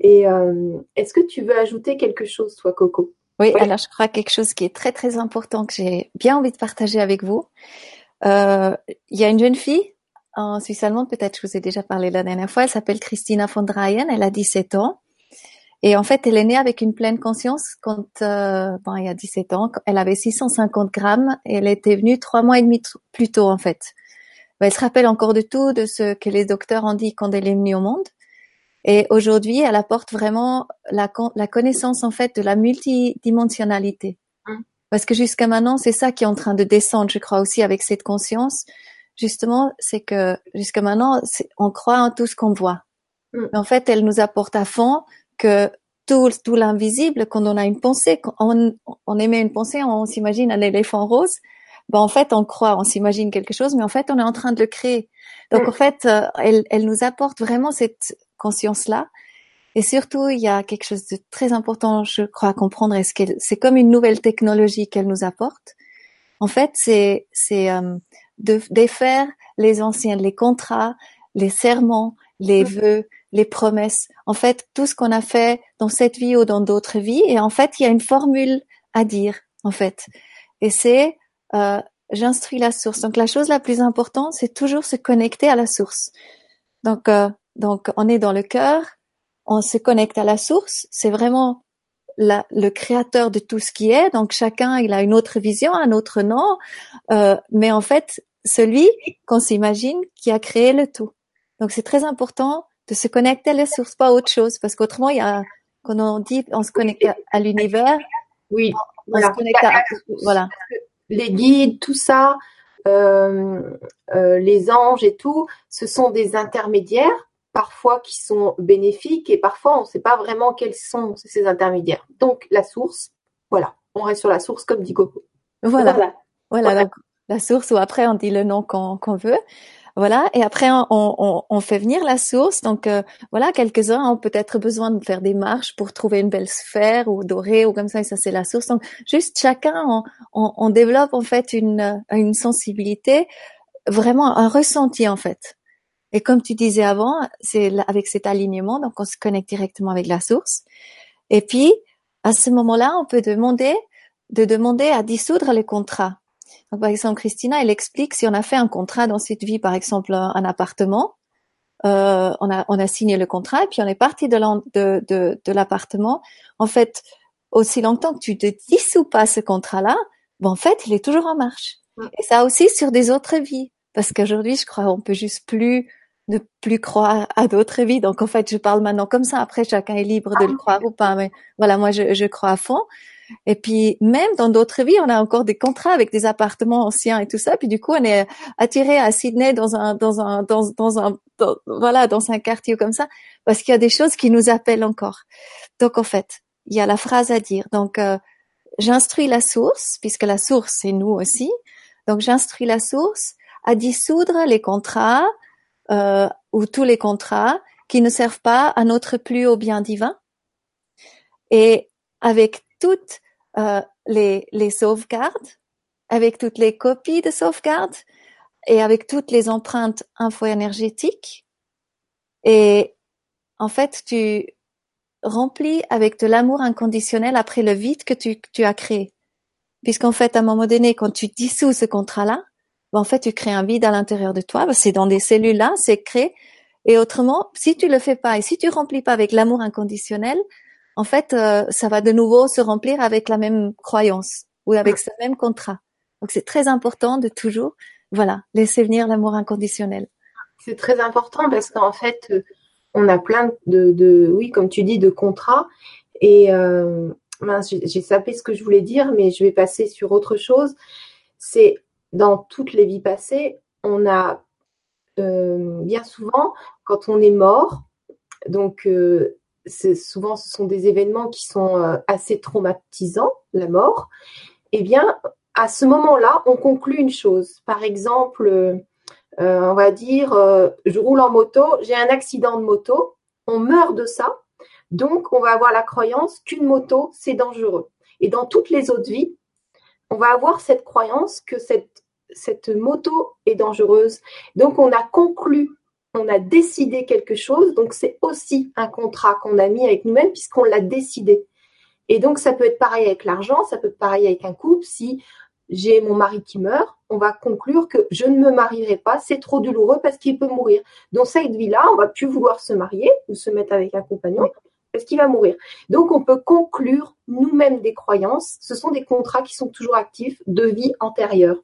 Speaker 1: Et euh, est-ce que tu veux ajouter quelque chose, toi, Coco?
Speaker 2: Oui, alors je crois quelque chose qui est très très important que j'ai bien envie de partager avec vous. Il y a une jeune fille en Suisse allemande, peut-être je vous ai déjà parlé la dernière fois, elle s'appelle Christina von Dreyen, elle a 17 ans. Et en fait, elle est née avec une pleine conscience quand, euh, bon, il y a 17 ans, elle avait 650 grammes et elle était venue trois mois et demi plus tôt, en fait. Elle se rappelle encore de tout, de ce que les docteurs ont dit quand elle est venue au monde. Et aujourd'hui, elle apporte vraiment la, la connaissance, en fait, de la multidimensionnalité. Hum. Parce que jusqu'à maintenant, c'est ça qui est en train de descendre, je crois aussi, avec cette conscience justement, c'est que jusqu'à maintenant, on croit en tout ce qu'on voit. Mm. Mais en fait, elle nous apporte à fond que tout, tout l'invisible, quand on a une pensée, quand on, on émet une pensée, on s'imagine un éléphant rose. Ben en fait, on croit, on s'imagine quelque chose, mais en fait, on est en train de le créer. Donc, mm. en fait, euh, elle, elle nous apporte vraiment cette conscience-là. Et surtout, il y a quelque chose de très important, je crois, à comprendre. Est-ce qu'elle, c'est comme une nouvelle technologie qu'elle nous apporte? En fait, c'est, c'est, euh, de défaire les anciens, les contrats, les serments, les vœux, les promesses. En fait, tout ce qu'on a fait dans cette vie ou dans d'autres vies. Et en fait, il y a une formule à dire, en fait. Et c'est euh, j'instruis la source. Donc la chose la plus importante, c'est toujours se connecter à la source. Donc euh, donc on est dans le cœur, on se connecte à la source. C'est vraiment la, le créateur de tout ce qui est. Donc chacun, il a une autre vision, un autre nom, euh, mais en fait, celui qu'on s'imagine qui a créé le tout. Donc c'est très important de se connecter à la source, pas autre chose, parce qu'autrement, il y a, quand on dit on se connecte à l'univers,
Speaker 1: oui, on, se connecte à, voilà. Les guides, tout ça, euh, euh, les anges et tout, ce sont des intermédiaires parfois qui sont bénéfiques et parfois on ne sait pas vraiment quels sont ces intermédiaires. Donc la source, voilà, on reste sur la source comme dit Coco.
Speaker 2: Voilà, voilà, Donc, la source ou après on dit le nom qu'on veut. Voilà, et après on, on, on, fait venir la source. Donc euh, voilà, quelques-uns ont peut-être besoin de faire des marches pour trouver une belle sphère ou dorée ou comme ça, et ça c'est la source. Donc juste chacun, on, on, développe en fait une, une sensibilité, vraiment un ressenti en fait. Et comme tu disais avant, c'est avec cet alignement, donc on se connecte directement avec la source. Et puis, à ce moment-là, on peut demander de demander à dissoudre les contrats. Donc, par exemple, Christina, elle explique si on a fait un contrat dans cette vie, par exemple un, appartement, euh, on, a, on a signé le contrat et puis on est parti de, de, de, de l'appartement. En fait, aussi longtemps que tu ne dissous pas ce contrat-là, ben, en fait, il est toujours en marche. Et ça aussi sur des autres vies. Parce qu'aujourd'hui, je crois, on peut juste plus ne plus croire à d'autres vies. Donc en fait, je parle maintenant comme ça. Après, chacun est libre de le croire ou pas. Mais voilà, moi, je, je crois à fond. Et puis même dans d'autres vies, on a encore des contrats avec des appartements anciens et tout ça. Puis du coup, on est attiré à Sydney dans un dans un dans, dans un voilà dans un quartier comme ça parce qu'il y a des choses qui nous appellent encore. Donc en fait, il y a la phrase à dire. Donc euh, j'instruis la source puisque la source c'est nous aussi. Donc j'instruis la source à dissoudre les contrats, euh, ou tous les contrats qui ne servent pas à notre plus haut bien divin. Et avec toutes euh, les, les sauvegardes, avec toutes les copies de sauvegarde et avec toutes les empreintes info-énergétiques. Et en fait, tu remplis avec de l'amour inconditionnel après le vide que tu, tu as créé. Puisqu'en fait, à un moment donné, quand tu dissous ce contrat-là, ben, en fait, tu crées un vide à l'intérieur de toi. Ben, c'est dans des cellules là, c'est créé. Et autrement, si tu le fais pas et si tu remplis pas avec l'amour inconditionnel, en fait, euh, ça va de nouveau se remplir avec la même croyance ou avec ce même contrat. Donc, c'est très important de toujours, voilà, laisser venir l'amour inconditionnel.
Speaker 1: C'est très important parce qu'en fait, on a plein de, de, oui, comme tu dis, de contrats. Et euh, j'ai sapé ce que je voulais dire, mais je vais passer sur autre chose. C'est dans toutes les vies passées, on a euh, bien souvent, quand on est mort, donc euh, souvent ce sont des événements qui sont euh, assez traumatisants, la mort, eh bien, à ce moment-là, on conclut une chose. Par exemple, on va dire, je roule en moto, j'ai un accident de moto, on meurt de ça, donc on va avoir la croyance qu'une moto, c'est dangereux. Et dans toutes les autres vies, on va avoir cette croyance que cette, cette moto est dangereuse. Donc on a conclu on a décidé quelque chose, donc c'est aussi un contrat qu'on a mis avec nous-mêmes puisqu'on l'a décidé. Et donc ça peut être pareil avec l'argent, ça peut être pareil avec un couple. Si j'ai mon mari qui meurt, on va conclure que je ne me marierai pas, c'est trop douloureux parce qu'il peut mourir. Dans cette vie-là, on va plus vouloir se marier ou se mettre avec un compagnon parce qu'il va mourir. Donc on peut conclure nous-mêmes des croyances. Ce sont des contrats qui sont toujours actifs de vie antérieure.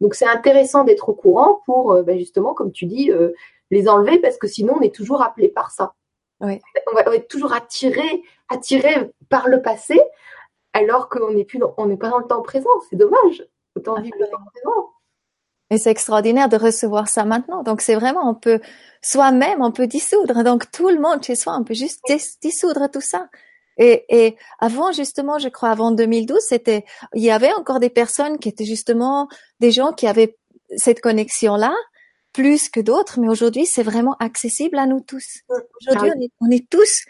Speaker 1: Donc c'est intéressant d'être au courant pour euh, ben, justement, comme tu dis, euh, les enlever parce que sinon on est toujours appelé par ça.
Speaker 2: Oui.
Speaker 1: On, va, être toujours attiré, attiré par le passé alors qu'on n'est plus, on n'est pas dans le temps présent. C'est dommage. Autant vivre le temps présent.
Speaker 2: Et c'est extraordinaire de recevoir ça maintenant. Donc c'est vraiment, on peut soi-même, on peut dissoudre. Donc tout le monde chez soi, on peut juste dissoudre tout ça. Et, et avant justement, je crois avant 2012, c'était, il y avait encore des personnes qui étaient justement des gens qui avaient cette connexion là plus que d'autres, mais aujourd'hui, c'est vraiment accessible à nous tous. Aujourd'hui, ah on, est, tous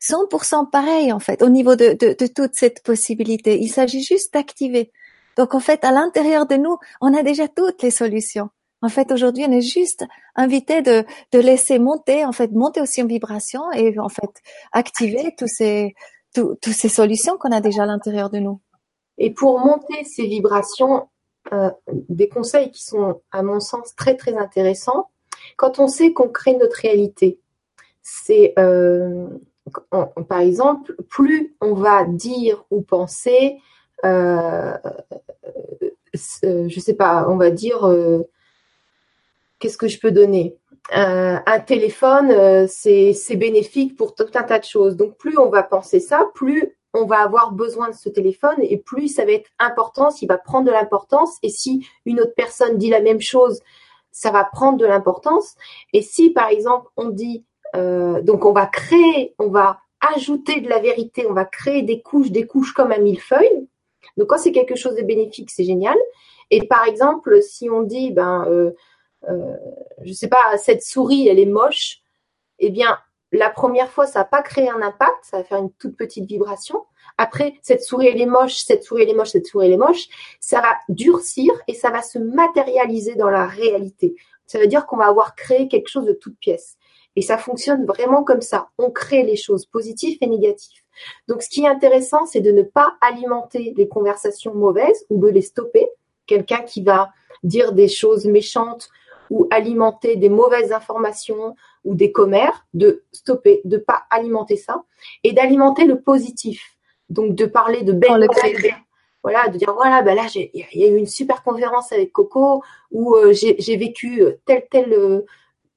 Speaker 2: 100% pareil, en fait, au niveau de, de, toute cette possibilité. Il s'agit juste d'activer. Donc, en fait, à l'intérieur de nous, on a déjà toutes les solutions. En fait, aujourd'hui, on est juste invité de, de laisser monter, en fait, monter aussi en vibration et, en fait, activer tous ces, toutes ces solutions qu'on a déjà à l'intérieur de nous.
Speaker 1: Et pour monter ces vibrations, euh, des conseils qui sont, à mon sens, très très intéressants. Quand on sait qu'on crée notre réalité, c'est euh, par exemple, plus on va dire ou penser, euh, je sais pas, on va dire, qu'est-ce que je peux donner? Un téléphone, c'est bénéfique pour tout un tas de choses. Donc plus on va penser ça, plus on va avoir besoin de ce téléphone et plus ça va être important, s'il va prendre de l'importance et si une autre personne dit la même chose, ça va prendre de l'importance. Et si par exemple on dit, euh, donc on va créer, on va ajouter de la vérité, on va créer des couches, des couches comme un millefeuille. Donc quand c'est quelque chose de bénéfique, c'est génial. Et par exemple, si on dit, ben, euh, je sais pas, cette souris, elle est moche, eh bien, la première fois, ça n'a pas créé un impact, ça va faire une toute petite vibration. Après, cette souris, elle est moche, cette souris, elle est moche, cette souris, elle est moche. Ça va durcir et ça va se matérialiser dans la réalité. Ça veut dire qu'on va avoir créé quelque chose de toute pièce. Et ça fonctionne vraiment comme ça. On crée les choses positives et négatives. Donc, ce qui est intéressant, c'est de ne pas alimenter les conversations mauvaises ou de les stopper. Quelqu'un qui va dire des choses méchantes ou alimenter des mauvaises informations ou des commères, de stopper, de pas alimenter ça et d'alimenter le positif. Donc de parler de belles. Voilà, de dire voilà, ben là il y a eu une super conférence avec Coco où euh, j'ai vécu tel tel euh,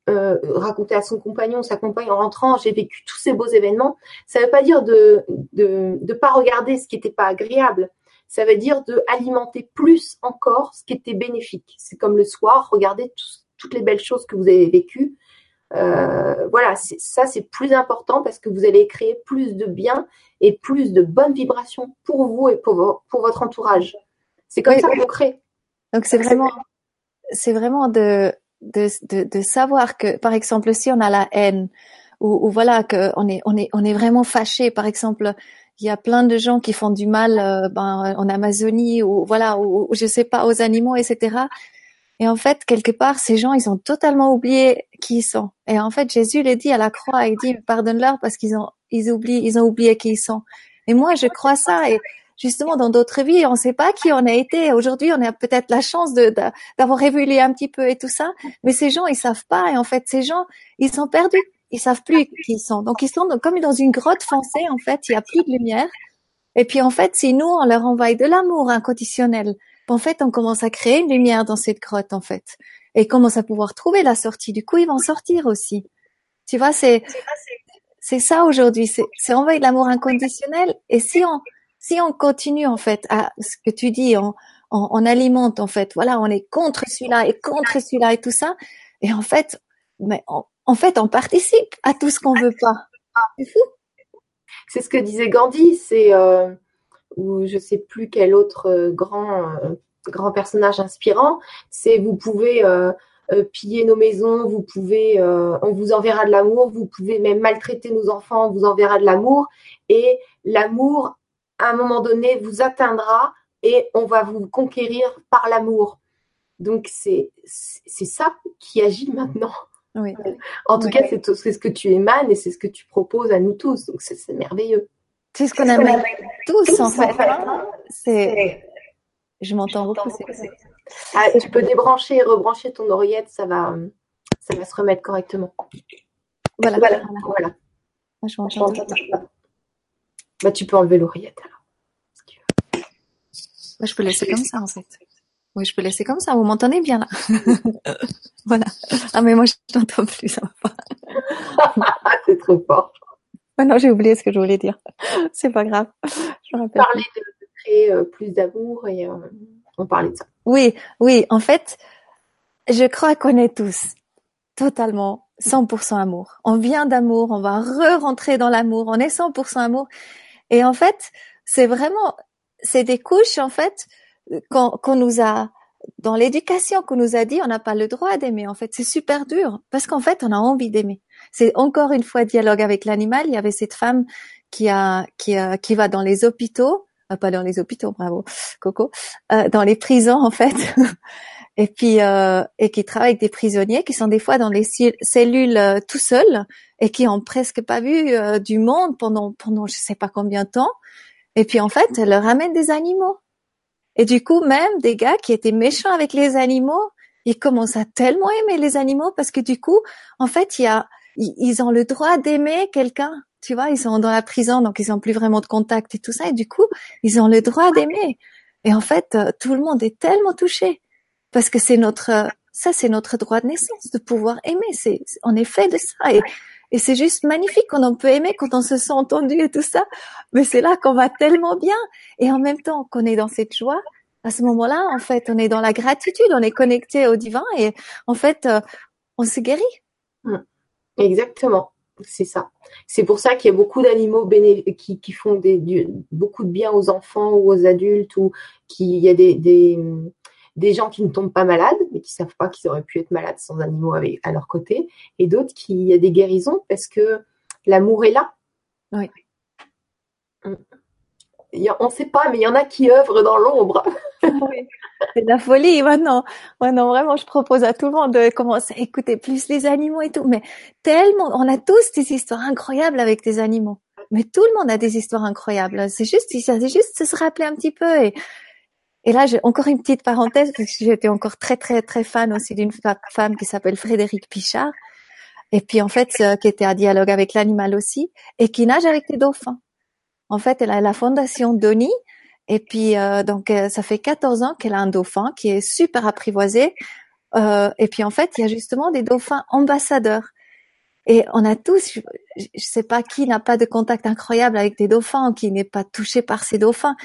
Speaker 1: euh, raconter à son compagnon, sa compagne en rentrant, j'ai vécu tous ces beaux événements. Ça ne veut pas dire de de de pas regarder ce qui n'était pas agréable. Ça veut dire de alimenter plus encore ce qui était bénéfique. C'est comme le soir, regarder toutes les belles choses que vous avez vécues euh, voilà, ça c'est plus important parce que vous allez créer plus de bien et plus de bonnes vibrations pour vous et pour, pour votre entourage. C'est comme ça qu'on crée.
Speaker 2: Donc c'est vraiment, c'est vraiment de, de, de, de, savoir que, par exemple, si on a la haine ou, voilà que on est, on est, on est vraiment fâché, par exemple, il y a plein de gens qui font du mal euh, ben, en Amazonie ou voilà ou, je sais pas aux animaux etc et en fait, quelque part, ces gens, ils ont totalement oublié qui ils sont. Et en fait, Jésus les dit à la croix, il dit, pardonne-leur parce qu'ils ont, ils oublient, ils ont oublié qui ils sont. Et moi, je crois ça. Et justement, dans d'autres vies, on ne sait pas qui on a été. Aujourd'hui, on a peut-être la chance de, d'avoir évolué un petit peu et tout ça. Mais ces gens, ils savent pas. Et en fait, ces gens, ils sont perdus. Ils savent plus qui ils sont. Donc, ils sont comme dans une grotte foncée. En fait, il y a plus de lumière. Et puis, en fait, si nous, on leur envoie de l'amour inconditionnel, en fait, on commence à créer une lumière dans cette grotte, en fait. et ils commencent à pouvoir trouver la sortie. Du coup, ils vont sortir aussi. Tu vois, c'est c'est ça aujourd'hui. C'est c'est envoyer de l'amour inconditionnel. Et si on si on continue en fait à ce que tu dis, on, on, alimente en fait. Voilà, on est contre celui-là et contre celui-là et tout ça. Et en fait, mais en fait, on participe à tout ce qu'on veut pas. C'est fou.
Speaker 1: C'est ce que disait Gandhi. C'est euh, ou je sais plus quel autre euh, grand euh, grand personnage inspirant. C'est vous pouvez euh, piller nos maisons, vous pouvez, on vous enverra de l'amour, vous pouvez même maltraiter nos enfants, on vous enverra de l'amour, et l'amour, à un moment donné, vous atteindra et on va vous conquérir par l'amour. Donc c'est c'est ça qui agit maintenant.
Speaker 2: Oui.
Speaker 1: En tout cas, c'est ce que tu émanes et c'est ce que tu proposes à nous tous. Donc c'est merveilleux.
Speaker 2: C'est ce qu'on amène tous, en fait. Hein. C'est. Je m'entends beaucoup.
Speaker 1: Ah, tu peux débrancher et rebrancher ton oreillette, ça va, ça va se remettre correctement.
Speaker 2: Voilà. Voilà. voilà.
Speaker 1: je m'entends. Bah, tu peux enlever l'oreillette alors.
Speaker 2: Bah, je peux laisser comme ça en fait. Oui, je peux laisser comme ça. Vous m'entendez bien là Voilà. Ah mais moi je t'entends plus, ça va
Speaker 1: pas. C'est trop fort.
Speaker 2: Maintenant, j'ai oublié ce que je voulais dire. C'est pas grave. Je
Speaker 1: rappelle. Parler de, créer euh, plus d'amour et euh, on parlait de ça.
Speaker 2: Oui, oui. En fait, je crois qu'on est tous totalement 100% amour. On vient d'amour, on va re-rentrer dans l'amour, on est 100% amour. Et en fait, c'est vraiment, c'est des couches, en fait, qu'on nous a, dans l'éducation qu'on nous a dit, on n'a pas le droit d'aimer. En fait, c'est super dur parce qu'en fait, on a envie d'aimer. C'est encore une fois dialogue avec l'animal. Il y avait cette femme qui a qui a, qui va dans les hôpitaux, euh, pas dans les hôpitaux, bravo Coco, euh, dans les prisons en fait. et puis euh, et qui travaille avec des prisonniers qui sont des fois dans les cellules euh, tout seuls et qui ont presque pas vu euh, du monde pendant pendant je sais pas combien de temps. Et puis en fait, elle ramène des animaux. Et du coup, même des gars qui étaient méchants avec les animaux, ils commencent à tellement aimer les animaux parce que du coup, en fait, il y a ils, ont le droit d'aimer quelqu'un. Tu vois, ils sont dans la prison, donc ils ont plus vraiment de contact et tout ça. Et du coup, ils ont le droit d'aimer. Et en fait, euh, tout le monde est tellement touché parce que c'est notre, ça, c'est notre droit de naissance de pouvoir aimer. C'est, on est fait de ça. Et c'est juste magnifique quand on peut aimer, quand on se sent entendu et tout ça. Mais c'est là qu'on va tellement bien. Et en même temps qu'on est dans cette joie, à ce moment-là, en fait, on est dans la gratitude, on est connecté au divin et en fait, euh, on se guérit.
Speaker 1: Mm. Exactement, c'est ça. C'est pour ça qu'il y a beaucoup d'animaux qui, font beaucoup de bien aux enfants ou aux adultes, ou qu'il y a des, des, gens qui ne tombent pas malades, mais qui savent pas qu'ils auraient pu être malades sans animaux avec, à leur côté, et d'autres qui y a des guérisons parce que l'amour est là.
Speaker 2: Oui.
Speaker 1: On ne sait pas, mais il y en a qui œuvrent dans l'ombre.
Speaker 2: c'est de la folie maintenant. Maintenant, vraiment, je propose à tout le monde de commencer à écouter plus les animaux et tout. Mais tellement, on a tous des histoires incroyables avec des animaux. Mais tout le monde a des histoires incroyables. C'est juste, c'est juste se rappeler un petit peu. Et, et là, j'ai encore une petite parenthèse parce que j'étais encore très, très, très fan aussi d'une femme qui s'appelle Frédéric Pichard. Et puis, en fait, euh, qui était à dialogue avec l'animal aussi et qui nage avec des dauphins. En fait, elle a la fondation Doni. Et puis, euh, donc, euh, ça fait 14 ans qu'elle a un dauphin qui est super apprivoisé. Euh, et puis, en fait, il y a justement des dauphins ambassadeurs. Et on a tous, je, ne sais pas qui n'a pas de contact incroyable avec des dauphins, qui n'est pas touché par ces dauphins.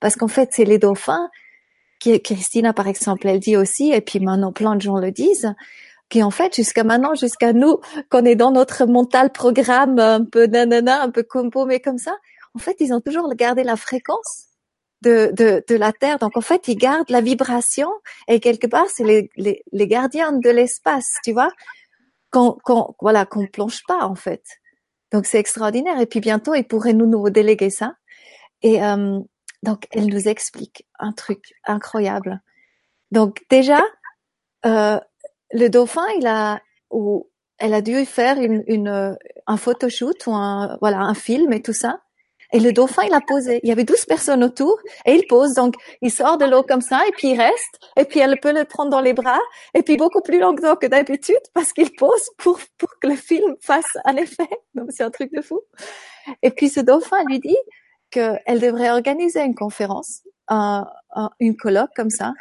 Speaker 2: Parce qu'en fait, c'est les dauphins, Christina, par exemple, elle dit aussi, et puis maintenant plein de gens le disent, qui en fait, jusqu'à maintenant, jusqu'à nous, qu'on est dans notre mental programme un peu nanana, un peu compo, mais comme ça, en fait, ils ont toujours gardé la fréquence de, de, de la Terre. Donc, en fait, ils gardent la vibration et quelque part, c'est les, les, les, gardiens de l'espace, tu vois, qu'on qu'on voilà, qu'on plonge pas, en fait. Donc, c'est extraordinaire. Et puis, bientôt, ils pourraient nous, nous déléguer ça. Et euh, donc, elle nous explique un truc incroyable. Donc, déjà, euh, le dauphin, il a, ou elle a dû faire une, une, un photoshoot ou un, voilà, un film et tout ça. Et le dauphin, il a posé. Il y avait 12 personnes autour et il pose. Donc, il sort de l'eau comme ça et puis il reste. Et puis, elle peut le prendre dans les bras. Et puis, beaucoup plus longtemps que d'habitude parce qu'il pose pour, pour que le film fasse un effet. Donc, c'est un truc de fou. Et puis, ce dauphin lui dit qu'elle devrait organiser une conférence, un, une colloque comme ça,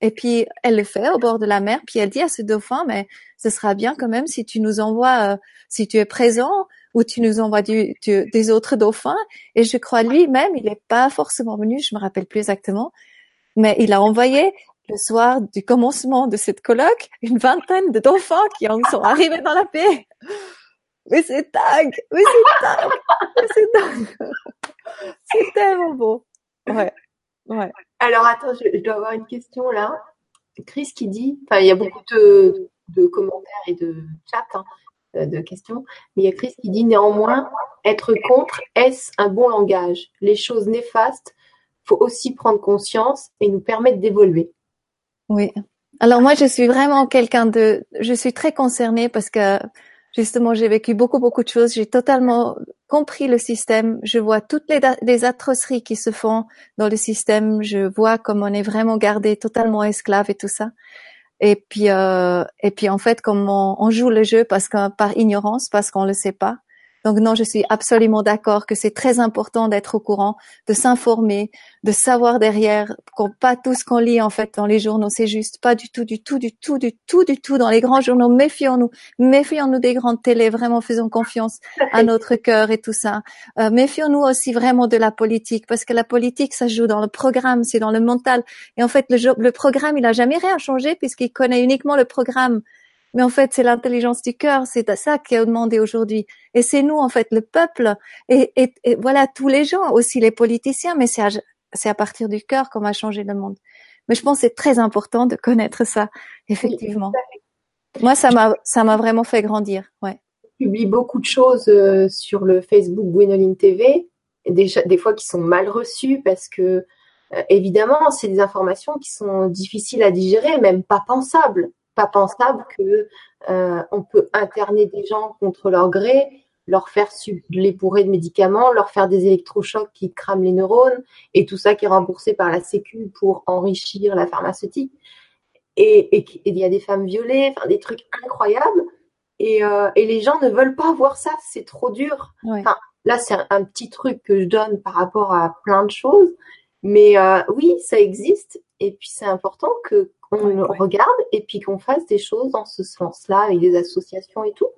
Speaker 2: Et puis elle le fait au bord de la mer. Puis elle dit à ce dauphin, mais ce sera bien quand même si tu nous envoies, euh, si tu es présent ou tu nous envoies du, des autres dauphins. Et je crois lui-même, il n'est pas forcément venu, je me rappelle plus exactement, mais il a envoyé le soir du commencement de cette colloque une vingtaine de dauphins qui en sont arrivés dans la paix. Mais c'est dingue, mais c'est dingue, c'est dingue. C'est tellement beau. Ouais, ouais.
Speaker 1: Alors attends, je, dois avoir une question là. Chris qui dit, enfin il y a beaucoup de, de commentaires et de chats, hein, euh, de questions, mais il y a Chris qui dit néanmoins, être contre, est-ce un bon langage? Les choses néfastes, faut aussi prendre conscience et nous permettre d'évoluer.
Speaker 2: Oui. Alors moi, je suis vraiment quelqu'un de, je suis très concernée parce que justement, j'ai vécu beaucoup, beaucoup de choses. J'ai totalement compris le système. Je vois toutes les, les, atrocités qui se font dans le système. Je vois comme on est vraiment gardé totalement esclave et tout ça. Et puis, euh, et puis en fait, comme on, on, joue le jeu parce que par ignorance, parce qu'on le sait pas. Donc non, je suis absolument d'accord que c'est très important d'être au courant, de s'informer, de savoir derrière, qu'on pas tout ce qu'on lit en fait dans les journaux, c'est juste pas du tout, du tout, du tout, du tout, du tout dans les grands journaux. Méfions-nous, méfions-nous des grandes télés, vraiment faisons confiance à notre cœur et tout ça. Euh, méfions-nous aussi vraiment de la politique parce que la politique ça joue dans le programme, c'est dans le mental. Et en fait le, le programme il a jamais rien changé puisqu'il connaît uniquement le programme. Mais en fait, c'est l'intelligence du cœur, c'est ça qui est demandé aujourd'hui. Et c'est nous, en fait, le peuple, et, et, voilà, tous les gens, aussi les politiciens, mais c'est à, c'est à partir du cœur qu'on va changer le monde. Mais je pense que c'est très important de connaître ça, effectivement. Moi, ça m'a, ça m'a vraiment fait grandir, ouais.
Speaker 1: Je publie beaucoup de choses euh, sur le Facebook Gwenoline TV, déjà des fois qui sont mal reçues parce que euh, évidemment, c'est des informations qui sont difficiles à digérer, même pas pensables pas pensable que euh, on peut interner des gens contre leur gré, leur faire les bourrer de médicaments, leur faire des électrochocs qui crament les neurones et tout ça qui est remboursé par la Sécu pour enrichir la pharmaceutique. Et il y a des femmes violées, enfin des trucs incroyables. Et, euh, et, les gens ne veulent pas voir ça, c'est trop dur. Enfin, là, c'est un, petit truc que je donne par rapport à plein de choses. Mais euh, oui, ça existe. Et puis, c'est important que qu'on regarde et puis qu'on fasse des choses dans ce sens-là avec des associations et tout.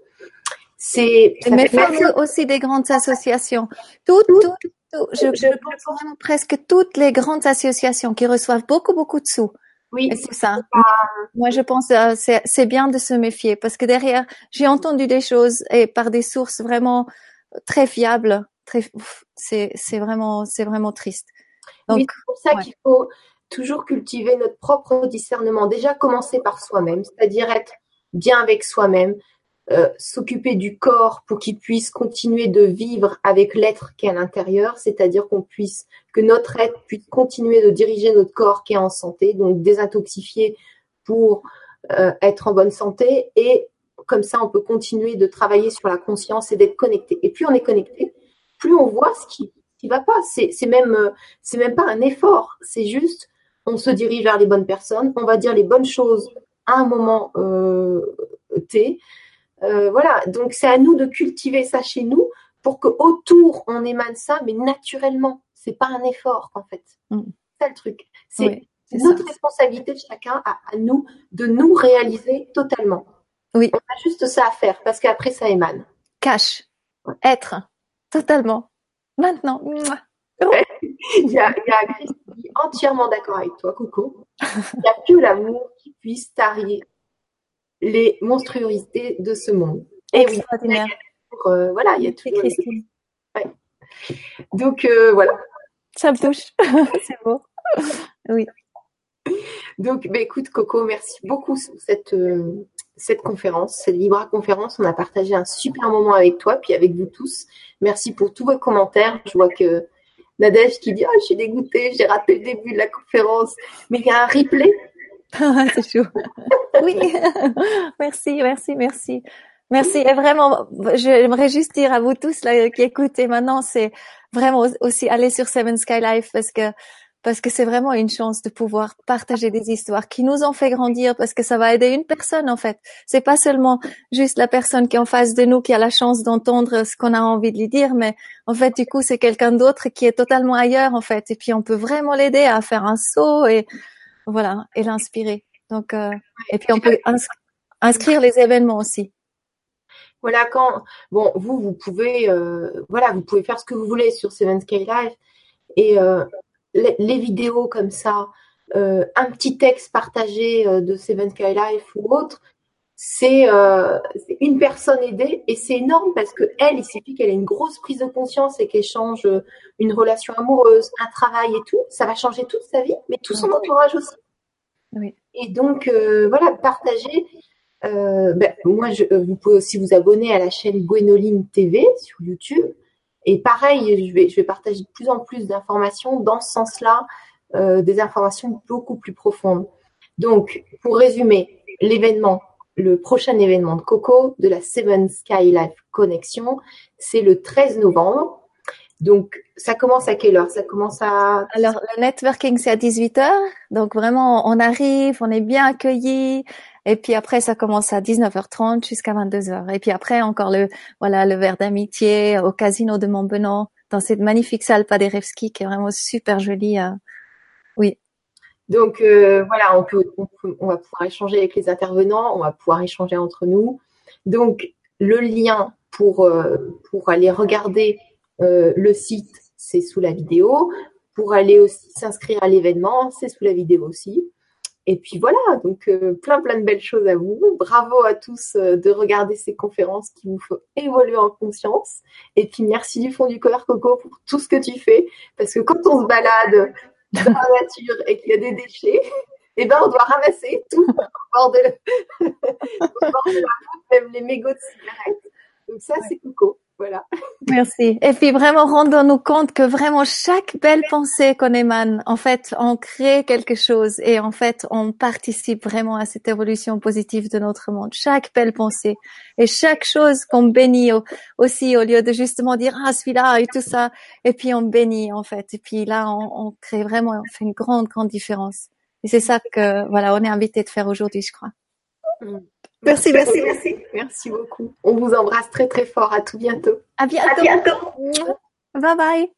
Speaker 2: C'est mais faire aussi des grandes associations. Toutes, toutes, je, je pense vraiment presque toutes les grandes associations qui reçoivent beaucoup beaucoup de sous. Oui, c'est ça. Moi, je pense euh, c'est bien de se méfier parce que derrière, j'ai entendu des choses et par des sources vraiment très fiables. Très, c'est vraiment c'est vraiment triste.
Speaker 1: Donc, oui, c'est pour ça qu'il faut toujours cultiver notre propre discernement. Déjà commencer par soi-même, c'est-à-dire être bien avec soi-même, euh, s'occuper du corps pour qu'il puisse continuer de vivre avec l'être qui est à l'intérieur, c'est-à-dire qu'on puisse que notre être puisse continuer de diriger notre corps qui est en santé, donc désintoxifier pour euh, être en bonne santé et comme ça on peut continuer de travailler sur la conscience et d'être connecté. Et plus on est connecté, plus on voit ce qui qui va pas. C'est même euh, même pas un effort, c'est juste on se dirige vers les bonnes personnes, on va dire les bonnes choses à un moment euh, T. Euh, voilà, donc c'est à nous de cultiver ça chez nous pour que autour on émane ça, mais naturellement. C'est pas un effort en fait. Mm. C'est le truc. C'est notre responsabilité de chacun à, nous de nous réaliser totalement. Oui. On a juste ça à faire parce qu'après ça émane.
Speaker 2: Cache, être, totalement. Maintenant.
Speaker 1: il y a, il y a qui est entièrement d'accord avec toi, Coco. Il n'y a que l'amour qui puisse tarier les monstruosités de ce monde. Et oui, euh, voilà, il y a tout. Ouais. Donc euh, voilà.
Speaker 2: Ça me touche, c'est beau. Oui.
Speaker 1: Donc, bah, écoute, Coco, merci beaucoup pour cette, euh, cette conférence, cette Libra conférence. On a partagé un super moment avec toi, puis avec vous tous. Merci pour tous vos commentaires. Je vois que Nadège qui dit oh, je suis dégoûtée, j'ai raté le début de la conférence, mais il y a un replay.
Speaker 2: Ah, c'est chaud. oui, merci, merci, merci. Merci. Et vraiment, j'aimerais juste dire à vous tous là qui écoutez maintenant, c'est vraiment aussi aller sur Seven Sky Life parce que parce que c'est vraiment une chance de pouvoir partager des histoires qui nous ont fait grandir parce que ça va aider une personne en fait. C'est pas seulement juste la personne qui est en face de nous qui a la chance d'entendre ce qu'on a envie de lui dire, mais en fait du coup c'est quelqu'un d'autre qui est totalement ailleurs en fait et puis on peut vraiment l'aider à faire un saut et voilà, et l'inspirer. Donc, euh, et puis on peut inscrire les événements aussi.
Speaker 1: Voilà, quand bon, vous, vous pouvez, euh, voilà, vous pouvez faire ce que vous voulez sur Seven Sky Live et euh, les, les, vidéos comme ça, euh, un petit texte partagé euh, de Seven Sky Life ou autre, c'est euh, une personne aidée et c'est énorme parce que elle, il suffit qu'elle ait une grosse prise de conscience et qu'elle change une relation amoureuse, un travail et tout, ça va changer toute sa vie, mais tout son entourage aussi.
Speaker 2: Oui.
Speaker 1: Et donc voilà, partager. Ben, moi, je, vous pouvez aussi vous abonner à la chaîne Gwenoline TV sur YouTube. Et pareil, je vais, je vais partager de plus en plus d'informations dans ce sens-là, euh, des informations beaucoup plus profondes. Donc, pour résumer, l'événement, le prochain événement de Coco de la Seven Sky Life Connection, c'est le 13 novembre. Donc, ça commence à quelle heure? Ça commence à...
Speaker 2: Alors, le networking, c'est à 18h. Donc, vraiment, on arrive, on est bien accueillis. Et puis après, ça commence à 19h30 jusqu'à 22h. Et puis après, encore le, voilà, le verre d'amitié au casino de Montbenon, dans cette magnifique salle Paderewski qui est vraiment super jolie. Euh, oui.
Speaker 1: Donc euh, voilà, on, peut, on, va pouvoir échanger avec les intervenants, on va pouvoir échanger entre nous. Donc le lien pour, euh, pour aller regarder le site, c'est sous la vidéo. Pour aller aussi s'inscrire à l'événement, c'est sous la vidéo aussi. Et puis voilà, donc plein plein de belles choses à vous. Bravo à tous de regarder ces conférences qui vous font évoluer en conscience. Et puis merci du fond du cœur Coco pour tout ce que tu fais, parce que quand on se balade dans la nature et qu'il y a des déchets, eh ben, on doit ramasser tout au bord de, au bord de la route, même les mégots de cigarettes. Donc ça, c'est Coco. Voilà.
Speaker 2: Merci. Et puis vraiment, rendons-nous compte que vraiment chaque belle pensée qu'on émane, en fait, on crée quelque chose et en fait, on participe vraiment à cette évolution positive de notre monde. Chaque belle pensée et chaque chose qu'on bénit aussi au lieu de justement dire ah celui-là et tout ça et puis on bénit en fait. Et puis là, on, on crée vraiment, on fait une grande grande différence. Et c'est ça que voilà, on est invité de faire aujourd'hui, je crois.
Speaker 1: Mm. Merci, merci, merci. Merci beaucoup. On vous embrasse très très fort. À tout bientôt.
Speaker 2: À bientôt.
Speaker 1: À bientôt.
Speaker 2: Bye bye.